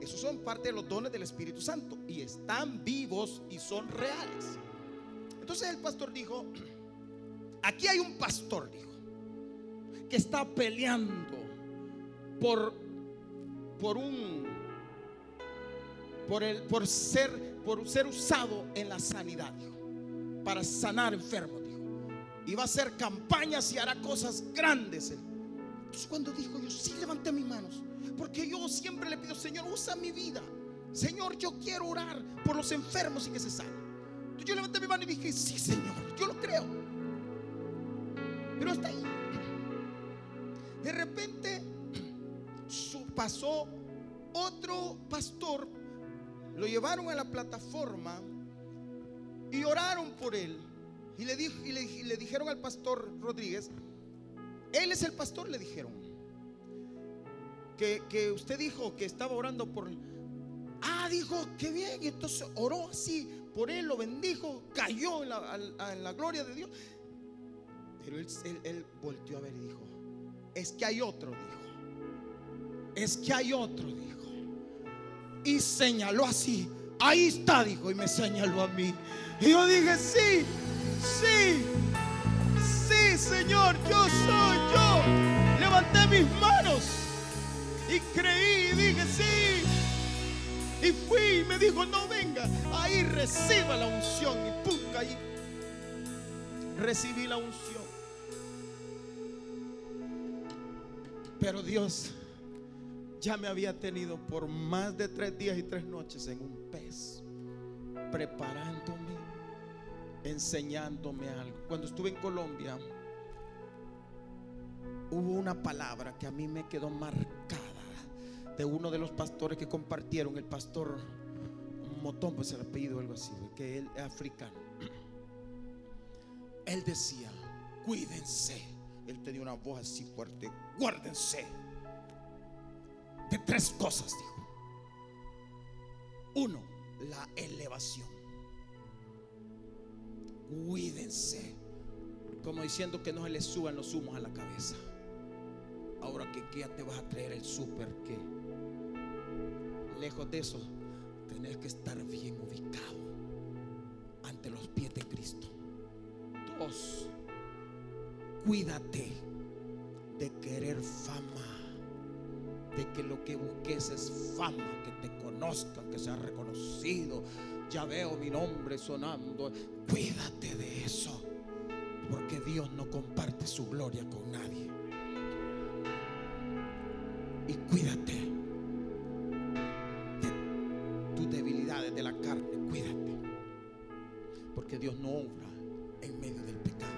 Esos son parte de los dones del Espíritu Santo y están vivos y son reales. Entonces el pastor dijo, aquí hay un pastor, dijo, que está peleando por, por un, por, el, por, ser, por ser usado en la sanidad, para sanar enfermos, dijo. Y va a hacer campañas y hará cosas grandes. Entonces cuando dijo yo, sí levanté mis manos, porque yo siempre le pido, Señor, usa mi vida. Señor, yo quiero orar por los enfermos y que se sanen. Entonces yo levanté mi mano y dije, sí, Señor, yo lo creo. Pero hasta ahí. De repente pasó otro pastor, lo llevaron a la plataforma y oraron por él. Y le, dijeron al pastor Rodríguez, él es el pastor, le dijeron que, usted dijo que estaba orando por... Ah, dijo, qué bien. Y entonces oró así por él, lo bendijo, cayó en la, gloria de Dios. Pero él, él, volteó a ver y dijo, es que hay otro, dijo. Es que hay otro, dijo. Y señaló así. Ahí está, dijo, y me señaló a mí. Y yo dije, sí, sí, sí, Señor, yo soy yo. Levanté mis manos. Y creí y dije, sí. Y fui y me dijo, no venga, ahí reciba la unción. Y pum, ahí recibí la unción. Pero Dios ya me había tenido por más de tres días y tres noches en un pez, preparándome, enseñándome algo. Cuando estuve en Colombia, hubo una palabra que a mí me quedó marcada de uno de los pastores que compartieron, el pastor Motón, pues el apellido algo así, que él es africano. [CLEARS THROAT] Él decía, cuídense. Él tenía una voz así fuerte, guárdense de tres cosas, dijo. Uno, la elevación. Cuídense. Como diciendo que no se les suban los humos a la cabeza. Ahora que ya te vas a traer el súper que Lejos de eso, tenés que estar bien ubicado ante los pies de Cristo. Dos, cuídate de querer fama, de que lo que busques es fama, que te conozcan, que seas reconocido. Ya veo mi nombre sonando. Cuídate de eso, porque Dios no comparte su gloria con nadie. Y cuídate de la carne, cuídate. Porque Dios no obra en medio del pecado.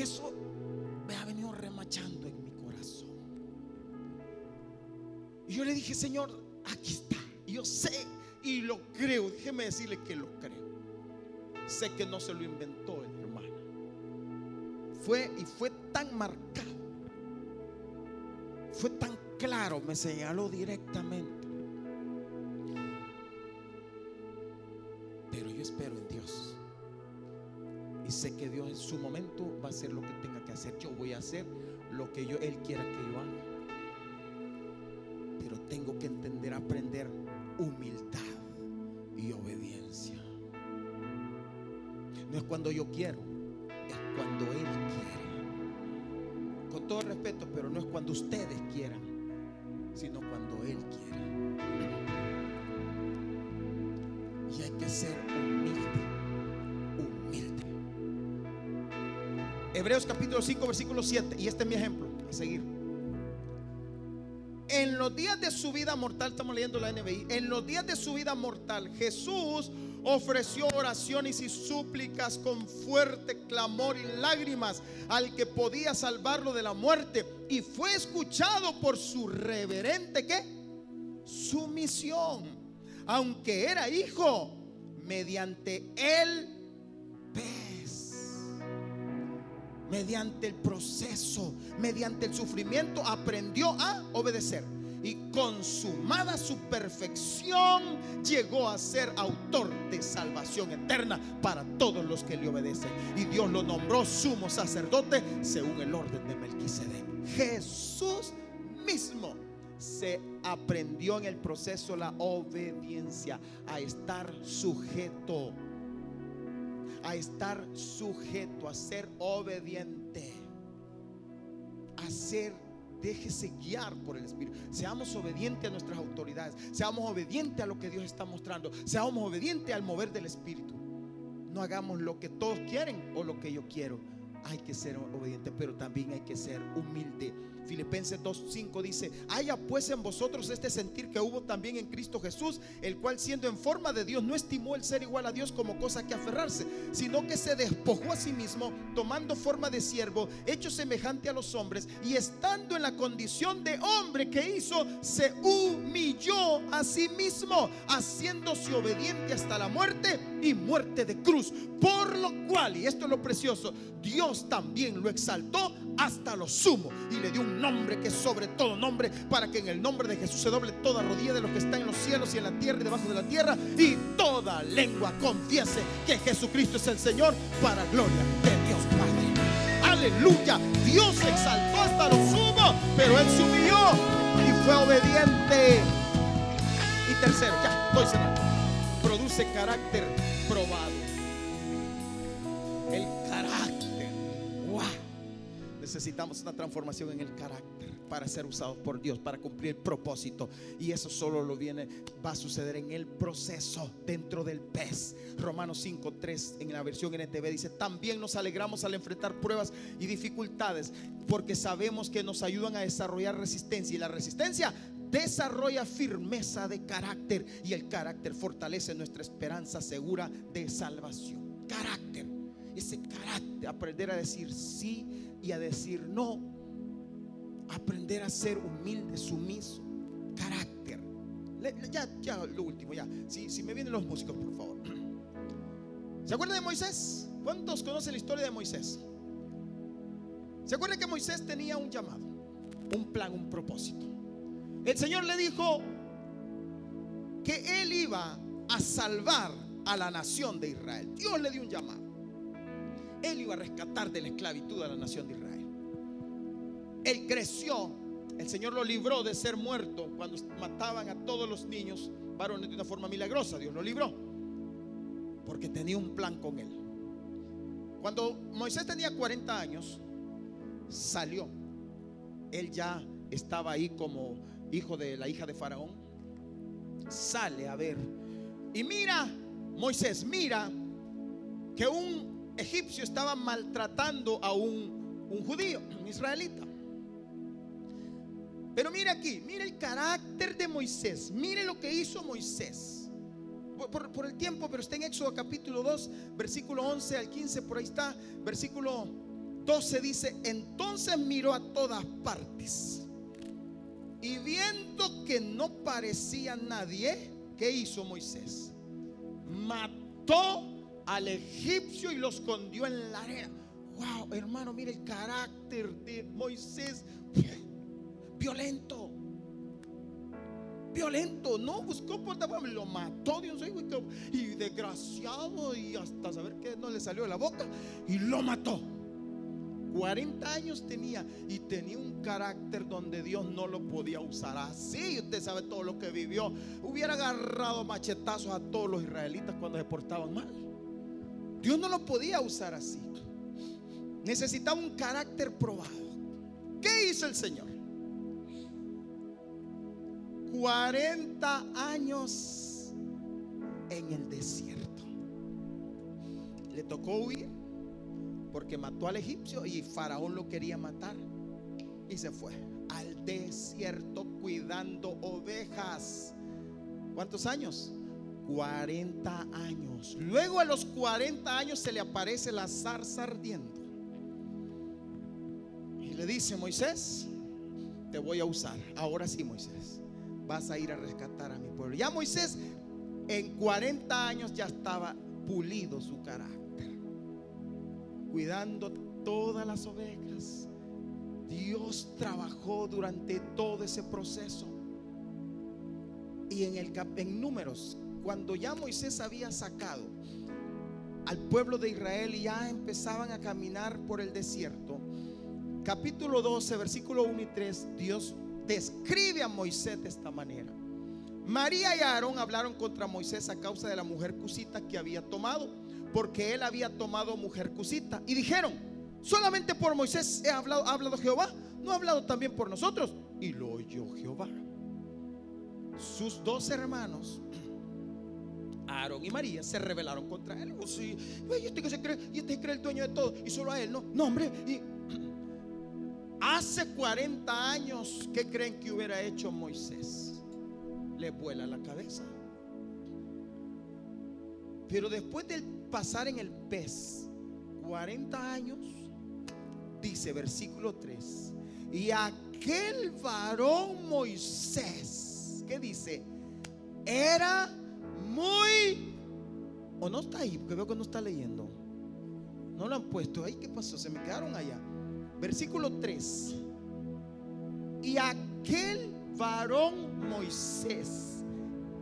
Eso me ha venido remachando en mi corazón. Y yo le dije, Señor, aquí está. yo sé y lo creo. Déjeme decirle que lo creo. Sé que no se lo inventó el hermano. Fue y fue tan marcado. Fue tan claro, me señaló directamente. Su momento va a hacer lo que tenga que hacer. Yo voy a hacer lo que yo, Él quiera que yo haga. Pero tengo que entender, aprender humildad y obediencia. No es cuando yo quiero, Hebreos capítulo 5, versículo 7, y este es mi ejemplo, a seguir. En los días de su vida mortal, estamos leyendo la NBI, en los días de su vida mortal, Jesús ofreció oraciones y súplicas con fuerte clamor y lágrimas al que podía salvarlo de la muerte y fue escuchado por su reverente ¿qué? sumisión, aunque era hijo, mediante pez, mediante el proceso, mediante el sufrimiento, aprendió a obedecer y consumada su perfección, llegó a ser autor de salvación eterna para todos los que le obedecen. Y Dios lo nombró sumo sacerdote según el orden de Melquisedec. Jesús mismo se aprendió en el proceso la obediencia, a estar sujeto, a estar sujeto, a ser obediente, a ser Déjese guiar por el Espíritu. Seamos obedientes a nuestras autoridades. Seamos obedientes a lo que Dios está mostrando. Seamos obedientes al mover del Espíritu. No hagamos lo que todos quieren o lo que yo quiero. Hay que ser obediente, pero también hay que ser humilde Filipenses 2.5 dice, haya pues en vosotros este sentir que hubo también en Cristo Jesús, el cual siendo en forma de Dios no estimó el ser igual a Dios como cosa que aferrarse, sino que se despojó a sí mismo, tomando forma de siervo, hecho semejante a los hombres, y estando en la condición de hombre que hizo, se humilló a sí mismo, haciéndose obediente hasta la muerte y muerte de cruz. Por lo cual, y esto es lo precioso, Dios también lo exaltó hasta lo sumo y le dio un nombre que es sobre todo nombre para que en el nombre de Jesús se doble toda rodilla de los que están en los cielos y en la tierra y debajo de la tierra y toda lengua confiese que Jesucristo es el Señor para gloria de Dios Padre. Aleluya. Dios exaltó hasta lo sumo, pero él subió y fue obediente. Y tercero, ya, estoy cerrando. Produce carácter probado. El. Necesitamos una transformación en el carácter para ser usados por Dios, para cumplir el propósito. Y eso solo lo viene, va a suceder en el proceso dentro del pez. Romanos 5.3 en la versión NTV dice, también nos alegramos al enfrentar pruebas y dificultades, porque sabemos que nos ayudan a desarrollar resistencia. Y la resistencia desarrolla firmeza de carácter y el carácter fortalece nuestra esperanza segura de salvación. Carácter ese carácter, aprender a decir sí y a decir no, aprender a ser humilde, sumiso, carácter. Ya, ya, lo último, ya. Si, si me vienen los músicos, por favor. [CLEARS THROAT] ¿Se acuerdan de Moisés? ¿Cuántos conocen la historia de Moisés? ¿Se acuerdan que Moisés tenía un llamado, un plan, un propósito? El Señor le dijo que él iba a salvar a la nación de Israel. Dios le dio un llamado. Él iba a rescatar de la esclavitud a la nación de Israel. Él creció, el Señor lo libró de ser muerto cuando mataban a todos los niños varones de una forma milagrosa. Dios lo libró porque tenía un plan con él. Cuando Moisés tenía 40 años, salió. Él ya estaba ahí como hijo de la hija de Faraón. Sale a ver. Y mira, Moisés, mira que un egipcio estaba maltratando a un, un judío, un israelita. Pero mire aquí, mire el carácter de Moisés, mire lo que hizo Moisés. Por, por, el tiempo, pero está en Éxodo capítulo 2, versículo 11 al 15, por ahí está, versículo 12 dice, entonces miró a todas partes y viendo que no parecía nadie, ¿qué hizo Moisés? Mató al egipcio y lo escondió en la arena. Wow, hermano, mire el carácter de Moisés. Violento. violento, no buscó por lo mató Dios y desgraciado y hasta saber que no le salió de la boca y lo mató. 40 años tenía y tenía un carácter donde Dios no lo podía usar así. Usted sabe todo lo que vivió. Hubiera agarrado machetazos a todos los israelitas cuando se portaban mal. Dios no lo podía usar así. Necesitaba un carácter probado. ¿Qué hizo el Señor? 40 años en el desierto. Le tocó huir porque mató al egipcio y Faraón lo quería matar y se fue al desierto cuidando ovejas. ¿Cuántos años? 40 años. Luego a los 40 años se le aparece la zarza ardiendo. Y le dice, Moisés, te voy a usar. Ahora sí, Moisés, vas a ir a rescatar a mi pueblo. Ya Moisés en 40 años ya estaba pulido su carácter cuidando todas las ovejas. Dios trabajó durante todo ese proceso. Y en, el, en números, cuando ya Moisés había sacado al pueblo de Israel y ya empezaban a caminar por el desierto, capítulo 12, versículo 1 y 3, Dios describe a Moisés de esta manera. María y Aarón hablaron contra Moisés a causa de la mujer cusita que había tomado porque él había tomado mujer cusita. Y dijeron, solamente por Moisés he hablado, ha hablado Jehová, no ha hablado también por nosotros. Y lo oyó Jehová. Sus dos hermanos, Aarón y María, se rebelaron contra él. Oh, y este que se cree, y este cree el dueño de todo, y solo a él, no, no, hombre. [CLEARS THROAT] Hace 40 años, ¿qué creen que hubiera hecho Moisés? Le vuela la cabeza. Pero después del pasar en el pez 40 años, dice versículo 3, y aquel varón Moisés, ¿qué dice? Era muy... ¿O no está ahí? Porque veo que no está leyendo. No lo han puesto. ¿Ahí qué pasó? Se me quedaron allá. Versículo 3. Y aquel varón Moisés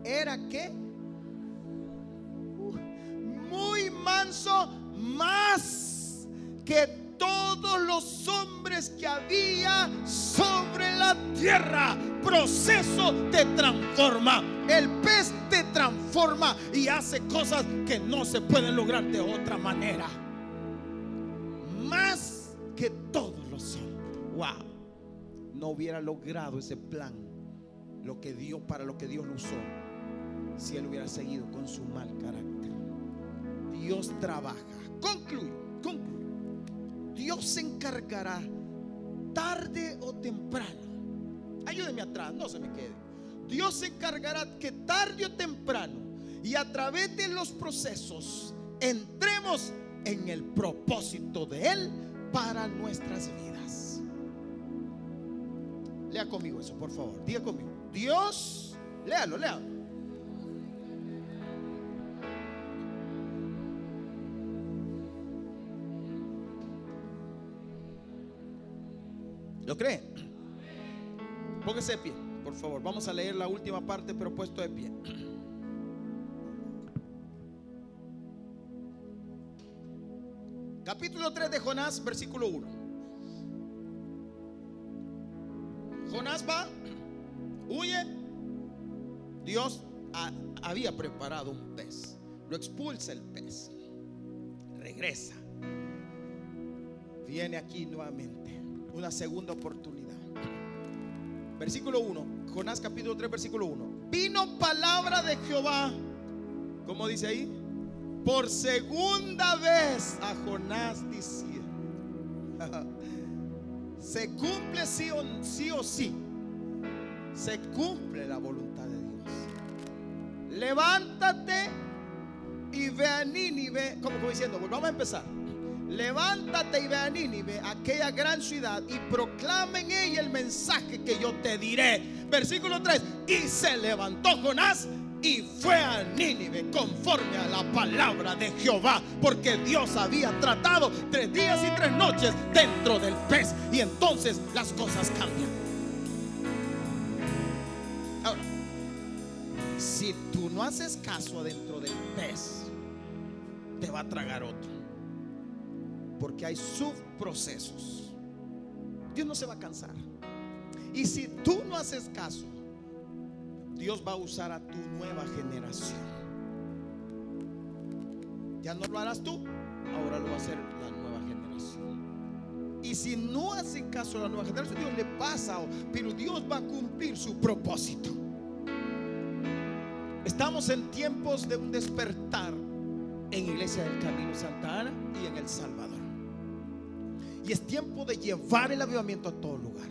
era que muy manso, más que todos los hombres que había sobre la tierra. Proceso te transforma. El pez te transforma y hace cosas que no se pueden lograr de otra manera. Más que todos los hombres. Wow. No hubiera logrado ese plan, lo que Dios para lo que Dios lo usó, si él hubiera seguido con su mal carácter. Dios trabaja. Concluyo, concluyo. Dios se encargará tarde o temprano. Ayúdeme atrás, no se me quede. Dios se encargará que tarde o temprano y a través de los procesos entremos en el propósito de Él para nuestras vidas. Lea conmigo eso, por favor. Diga conmigo. Dios, léalo, léalo. ¿Lo cree? Póngase de pie, por favor. Vamos a leer la última parte, pero puesto de pie. Capítulo 3 de Jonás, versículo 1. Jonás va, huye. Dios había preparado un pez. Lo expulsa el pez. Regresa. Viene aquí nuevamente una segunda oportunidad. Versículo 1, Jonás capítulo 3, versículo 1. Vino palabra de Jehová, como dice ahí, por segunda vez a Jonás diciendo, [LAUGHS] se cumple sí o, sí se cumple la voluntad de Dios. Levántate y ve a Nínive, como, como diciendo, volvamos a empezar levántate y ve a Nínive, aquella gran ciudad, y proclama en ella el mensaje que yo te diré. Versículo 3, y se levantó Jonás y fue a Nínive conforme a la palabra de Jehová, porque Dios había tratado tres días y tres noches dentro del pez, y entonces las cosas cambian. Ahora, Si tú no haces caso adentro del pez, te va a tragar otro. Porque hay subprocesos. Dios no se va a cansar. Y si tú no haces caso, Dios va a usar a tu nueva generación. Ya no lo harás tú, ahora lo va a hacer la nueva generación. Y si no hacen caso a la nueva generación, Dios le pasa, pero Dios va a cumplir su propósito. Estamos en tiempos de un despertar en Iglesia del Camino Santa Ana y en El Salvador. Y es tiempo de llevar el avivamiento a todo lugar.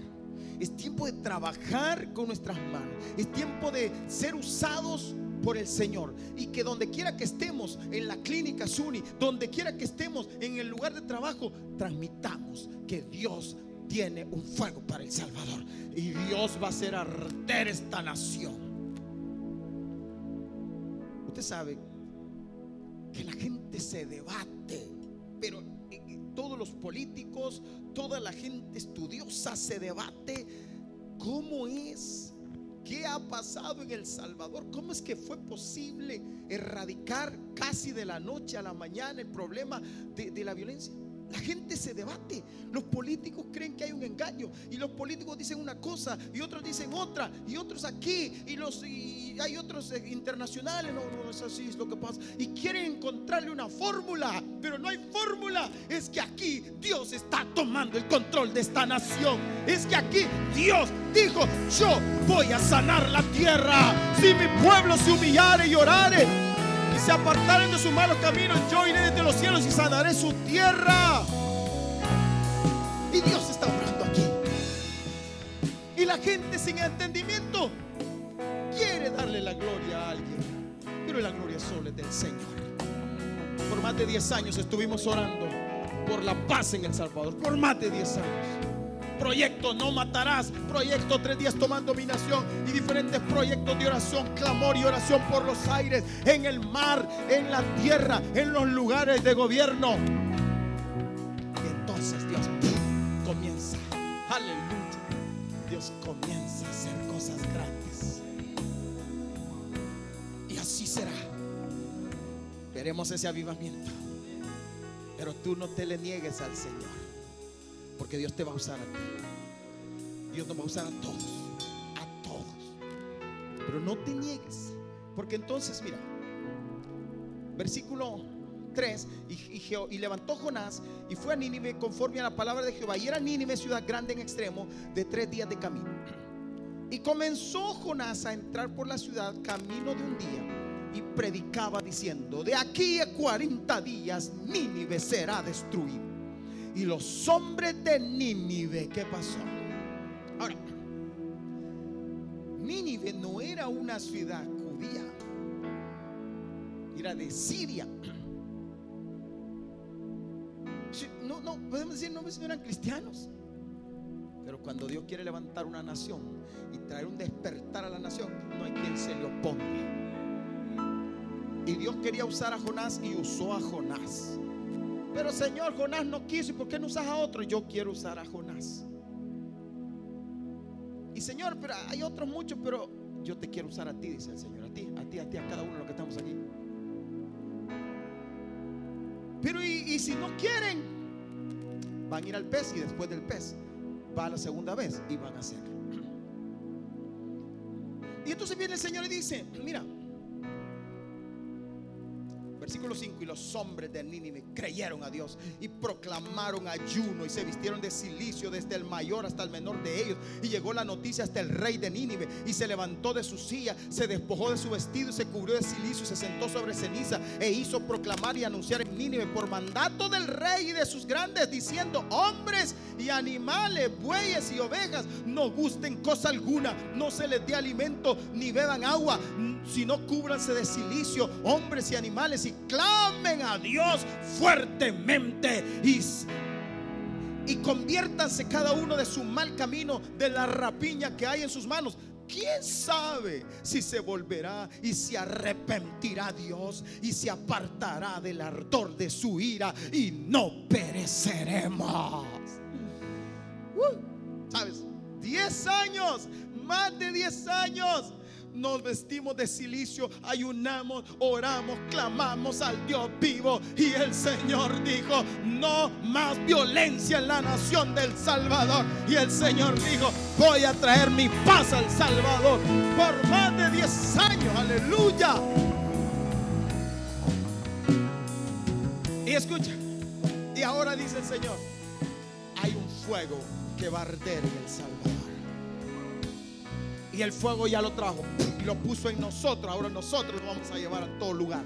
Es tiempo de trabajar con nuestras manos. Es tiempo de ser usados por el Señor. Y que donde quiera que estemos, en la clínica Suni, donde quiera que estemos, en el lugar de trabajo, transmitamos que Dios tiene un fuego para El Salvador. Y Dios va a hacer arder esta nación. Usted sabe que la gente se debate, pero todos los políticos, toda la gente estudiosa se debate cómo es ¿Qué ha pasado en El Salvador? ¿Cómo es que fue posible erradicar casi de la noche a la mañana el problema de, la violencia? La gente se debate. Los políticos creen que hay un engaño. Y los políticos dicen una cosa y otros dicen otra. Y otros aquí. Y, los, y hay otros eh, internacionales. No, no, es así es lo que pasa. Y quieren encontrarle una fórmula. Pero no hay fórmula. Es que aquí Dios está tomando el control de esta nación. Es que aquí Dios dijo, yo voy a sanar la tierra. Si mi pueblo se humillare y orare se apartaren de sus malos caminos, yo iré desde los cielos y sanaré su tierra. Y Dios está obrando aquí. Y la gente sin entendimiento quiere darle la gloria a alguien. Pero la gloria solo es del Señor. Por más de 10 años estuvimos orando por la paz en El Salvador. Por más de 10 años. Proyecto No Matarás, proyecto Tres Días Tomando Dominación y diferentes proyectos de oración, clamor y oración por los aires, en el mar, en la tierra, en los lugares de gobierno. Y entonces Dios comienza, aleluya, Dios comienza a hacer cosas grandes. Y así será. Veremos ese avivamiento. Pero tú no te le niegues al Señor. Porque Dios te va a usar a ti. Dios nos va a usar a todos. A todos. Pero no te niegues. Porque entonces, mira, versículo 3, y, levantó Jonás y fue a Nínive conforme a la palabra de Jehová. Y era Nínive ciudad grande en extremo de tres días de camino. Y comenzó Jonás a entrar por la ciudad camino de un día y predicaba diciendo, de aquí a 40 días Nínive será destruido y los hombres de Nínive, ¿qué pasó? Ahora, Nínive no era una ciudad judía, era de Siria. No, no, podemos decir, no, no eran cristianos. Pero cuando Dios quiere levantar una nación y traer un despertar a la nación, no hay quien se le oponga. Y Dios quería usar a Jonás y usó a Jonás. Pero Señor, Jonás no quiso. ¿Y por qué no usas a otro? Yo quiero usar a Jonás. Y Señor, pero hay otros muchos, pero yo te quiero usar a ti, dice el Señor. A ti, a ti, a ti, a cada uno de los que estamos aquí. Pero y, si no quieren, van a ir al pez y después del pez va a la segunda vez y van a hacerlo. Y entonces viene el Señor y dice, mira, Versículo 5. Y los hombres de Nínive creyeron a Dios y proclamaron ayuno y se vistieron de silicio desde el mayor hasta el menor de ellos. Y llegó la noticia hasta el rey de Nínive y se levantó de su silla, se despojó de su vestido y se cubrió de silicio y se sentó sobre ceniza e hizo proclamar y anunciar en Nínive por mandato del rey y de sus grandes, diciendo: Hombres y animales, bueyes y ovejas, no gusten cosa alguna, no se les dé alimento ni beban agua, sino cúbranse de silicio, hombres y animales y clamen a Dios fuertemente y, y conviértanse cada uno de su mal camino, de la rapiña que hay en sus manos. ¿Quién sabe si se volverá y se arrepentirá Dios y se apartará del ardor de su ira y no pereceremos? Uh, ¿Sabes? 10 años, más de 10 años nos vestimos de silicio, ayunamos, oramos, clamamos al Dios vivo. Y el Señor dijo, no más violencia en la nación del Salvador. Y el Señor dijo, voy a traer mi paz al Salvador por más de 10 años. Aleluya. Y escucha, y ahora dice el Señor, hay un fuego que va a arder en el Salvador. Y el fuego ya lo trajo y lo puso en nosotros. Ahora nosotros lo vamos a llevar a todo lugar.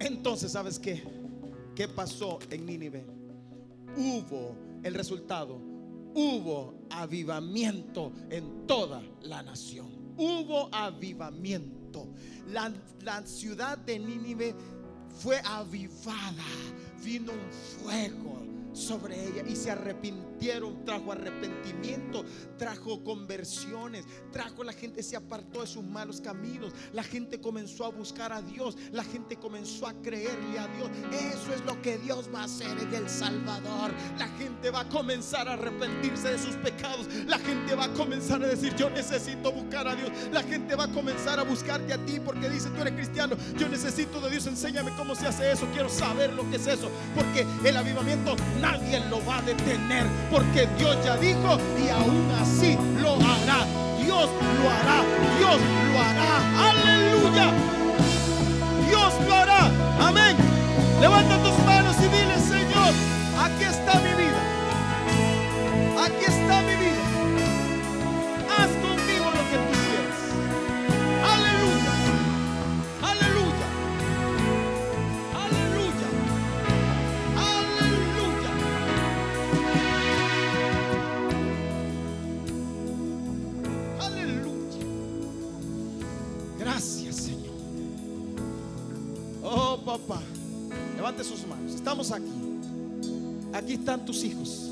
Entonces, ¿sabes qué? ¿Qué pasó en Nínive? Hubo el resultado. Hubo avivamiento en toda la nación. Hubo avivamiento. La, la ciudad de Nínive fue avivada. Vino un fuego sobre ella y se trajo arrepentimiento, trajo conversiones, trajo la gente se apartó de sus malos caminos, la gente comenzó a buscar a Dios, la gente comenzó a creerle a Dios. Eso es lo que Dios va a hacer en El Salvador. La gente va a comenzar a arrepentirse de sus pecados, la gente va a comenzar a decir, yo necesito buscar a Dios, la gente va a comenzar a buscarte a ti porque dice, tú eres cristiano, yo necesito de Dios, enséñame cómo se hace eso, quiero saber lo que es eso, porque el avivamiento nadie lo va a detener, porque Dios ya dijo y aún así lo hará. Dios lo hará, Dios lo hará. Aleluya. Dios lo hará. Amén. Levanta tus Aquí están tus hijos.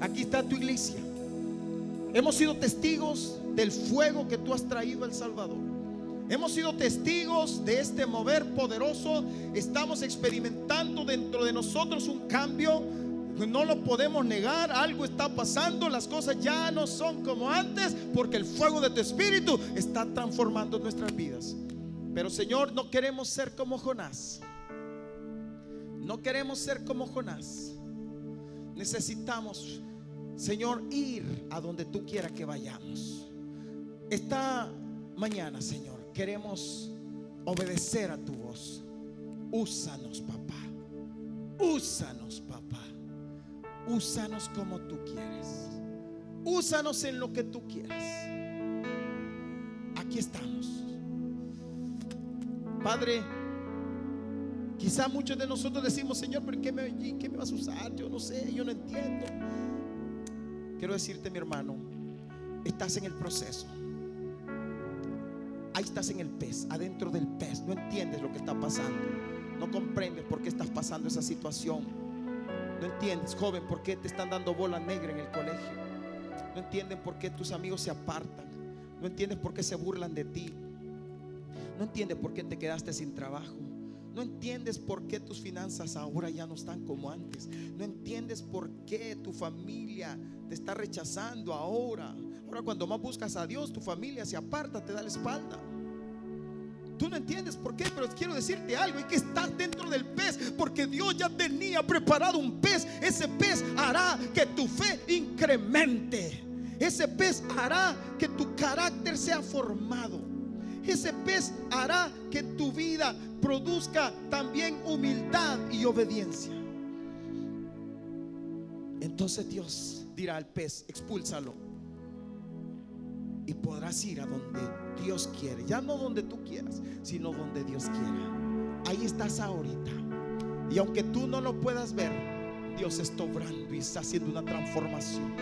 Aquí está tu iglesia. Hemos sido testigos del fuego que tú has traído al Salvador. Hemos sido testigos de este mover poderoso. Estamos experimentando dentro de nosotros un cambio. No lo podemos negar. Algo está pasando. Las cosas ya no son como antes porque el fuego de tu espíritu está transformando nuestras vidas. Pero Señor, no queremos ser como Jonás. No queremos ser como Jonás. Necesitamos, Señor, ir a donde tú quieras que vayamos. Esta mañana, Señor, queremos obedecer a tu voz. Úsanos, papá. Úsanos, papá. Úsanos como tú quieres. Úsanos en lo que tú quieras. Aquí estamos. Padre, quizá muchos de nosotros decimos, Señor, ¿pero qué me, qué me vas a usar? Yo no sé, yo no entiendo. Quiero decirte, mi hermano, estás en el proceso. Ahí estás en el pez, adentro del pez. No entiendes lo que está pasando. No comprendes por qué estás pasando esa situación. No entiendes, joven, por qué te están dando bola negra en el colegio. No entienden por qué tus amigos se apartan. No entiendes por qué se burlan de ti. No entiendes por qué te quedaste sin trabajo. No entiendes por qué tus finanzas ahora ya no están como antes. No entiendes por qué tu familia te está rechazando ahora. Ahora cuando más buscas a Dios, tu familia se aparta, te da la espalda. Tú no entiendes por qué, pero quiero decirte algo, y que estás dentro del pez, porque Dios ya tenía preparado un pez. Ese pez hará que tu fe incremente. Ese pez hará que tu carácter sea formado. Ese pez hará que tu vida produzca también humildad y obediencia. Entonces Dios dirá al pez, expúlsalo. Y podrás ir a donde Dios quiere. Ya no donde tú quieras, sino donde Dios quiera. Ahí estás ahorita. Y aunque tú no lo puedas ver, Dios está obrando y está haciendo una transformación.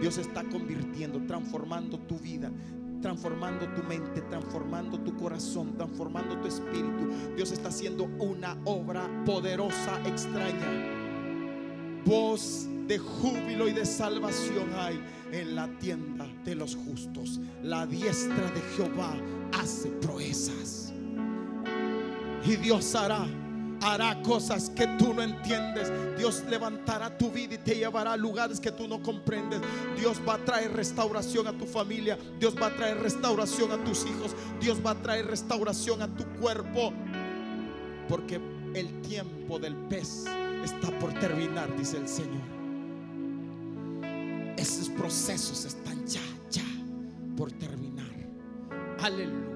Dios está convirtiendo, transformando tu vida, transformando tu mente, transformando tu corazón, transformando tu espíritu. Dios está haciendo una obra poderosa, extraña. Voz de júbilo y de salvación hay en la tienda de los justos. La diestra de Jehová hace proezas. Y Dios hará hará cosas que tú no entiendes. Dios levantará tu vida y te llevará a lugares que tú no comprendes. Dios va a traer restauración a tu familia. Dios va a traer restauración a tus hijos. Dios va a traer restauración a tu cuerpo. Porque el tiempo del pez está por terminar, dice el Señor. Esos procesos están ya, ya por terminar. Aleluya.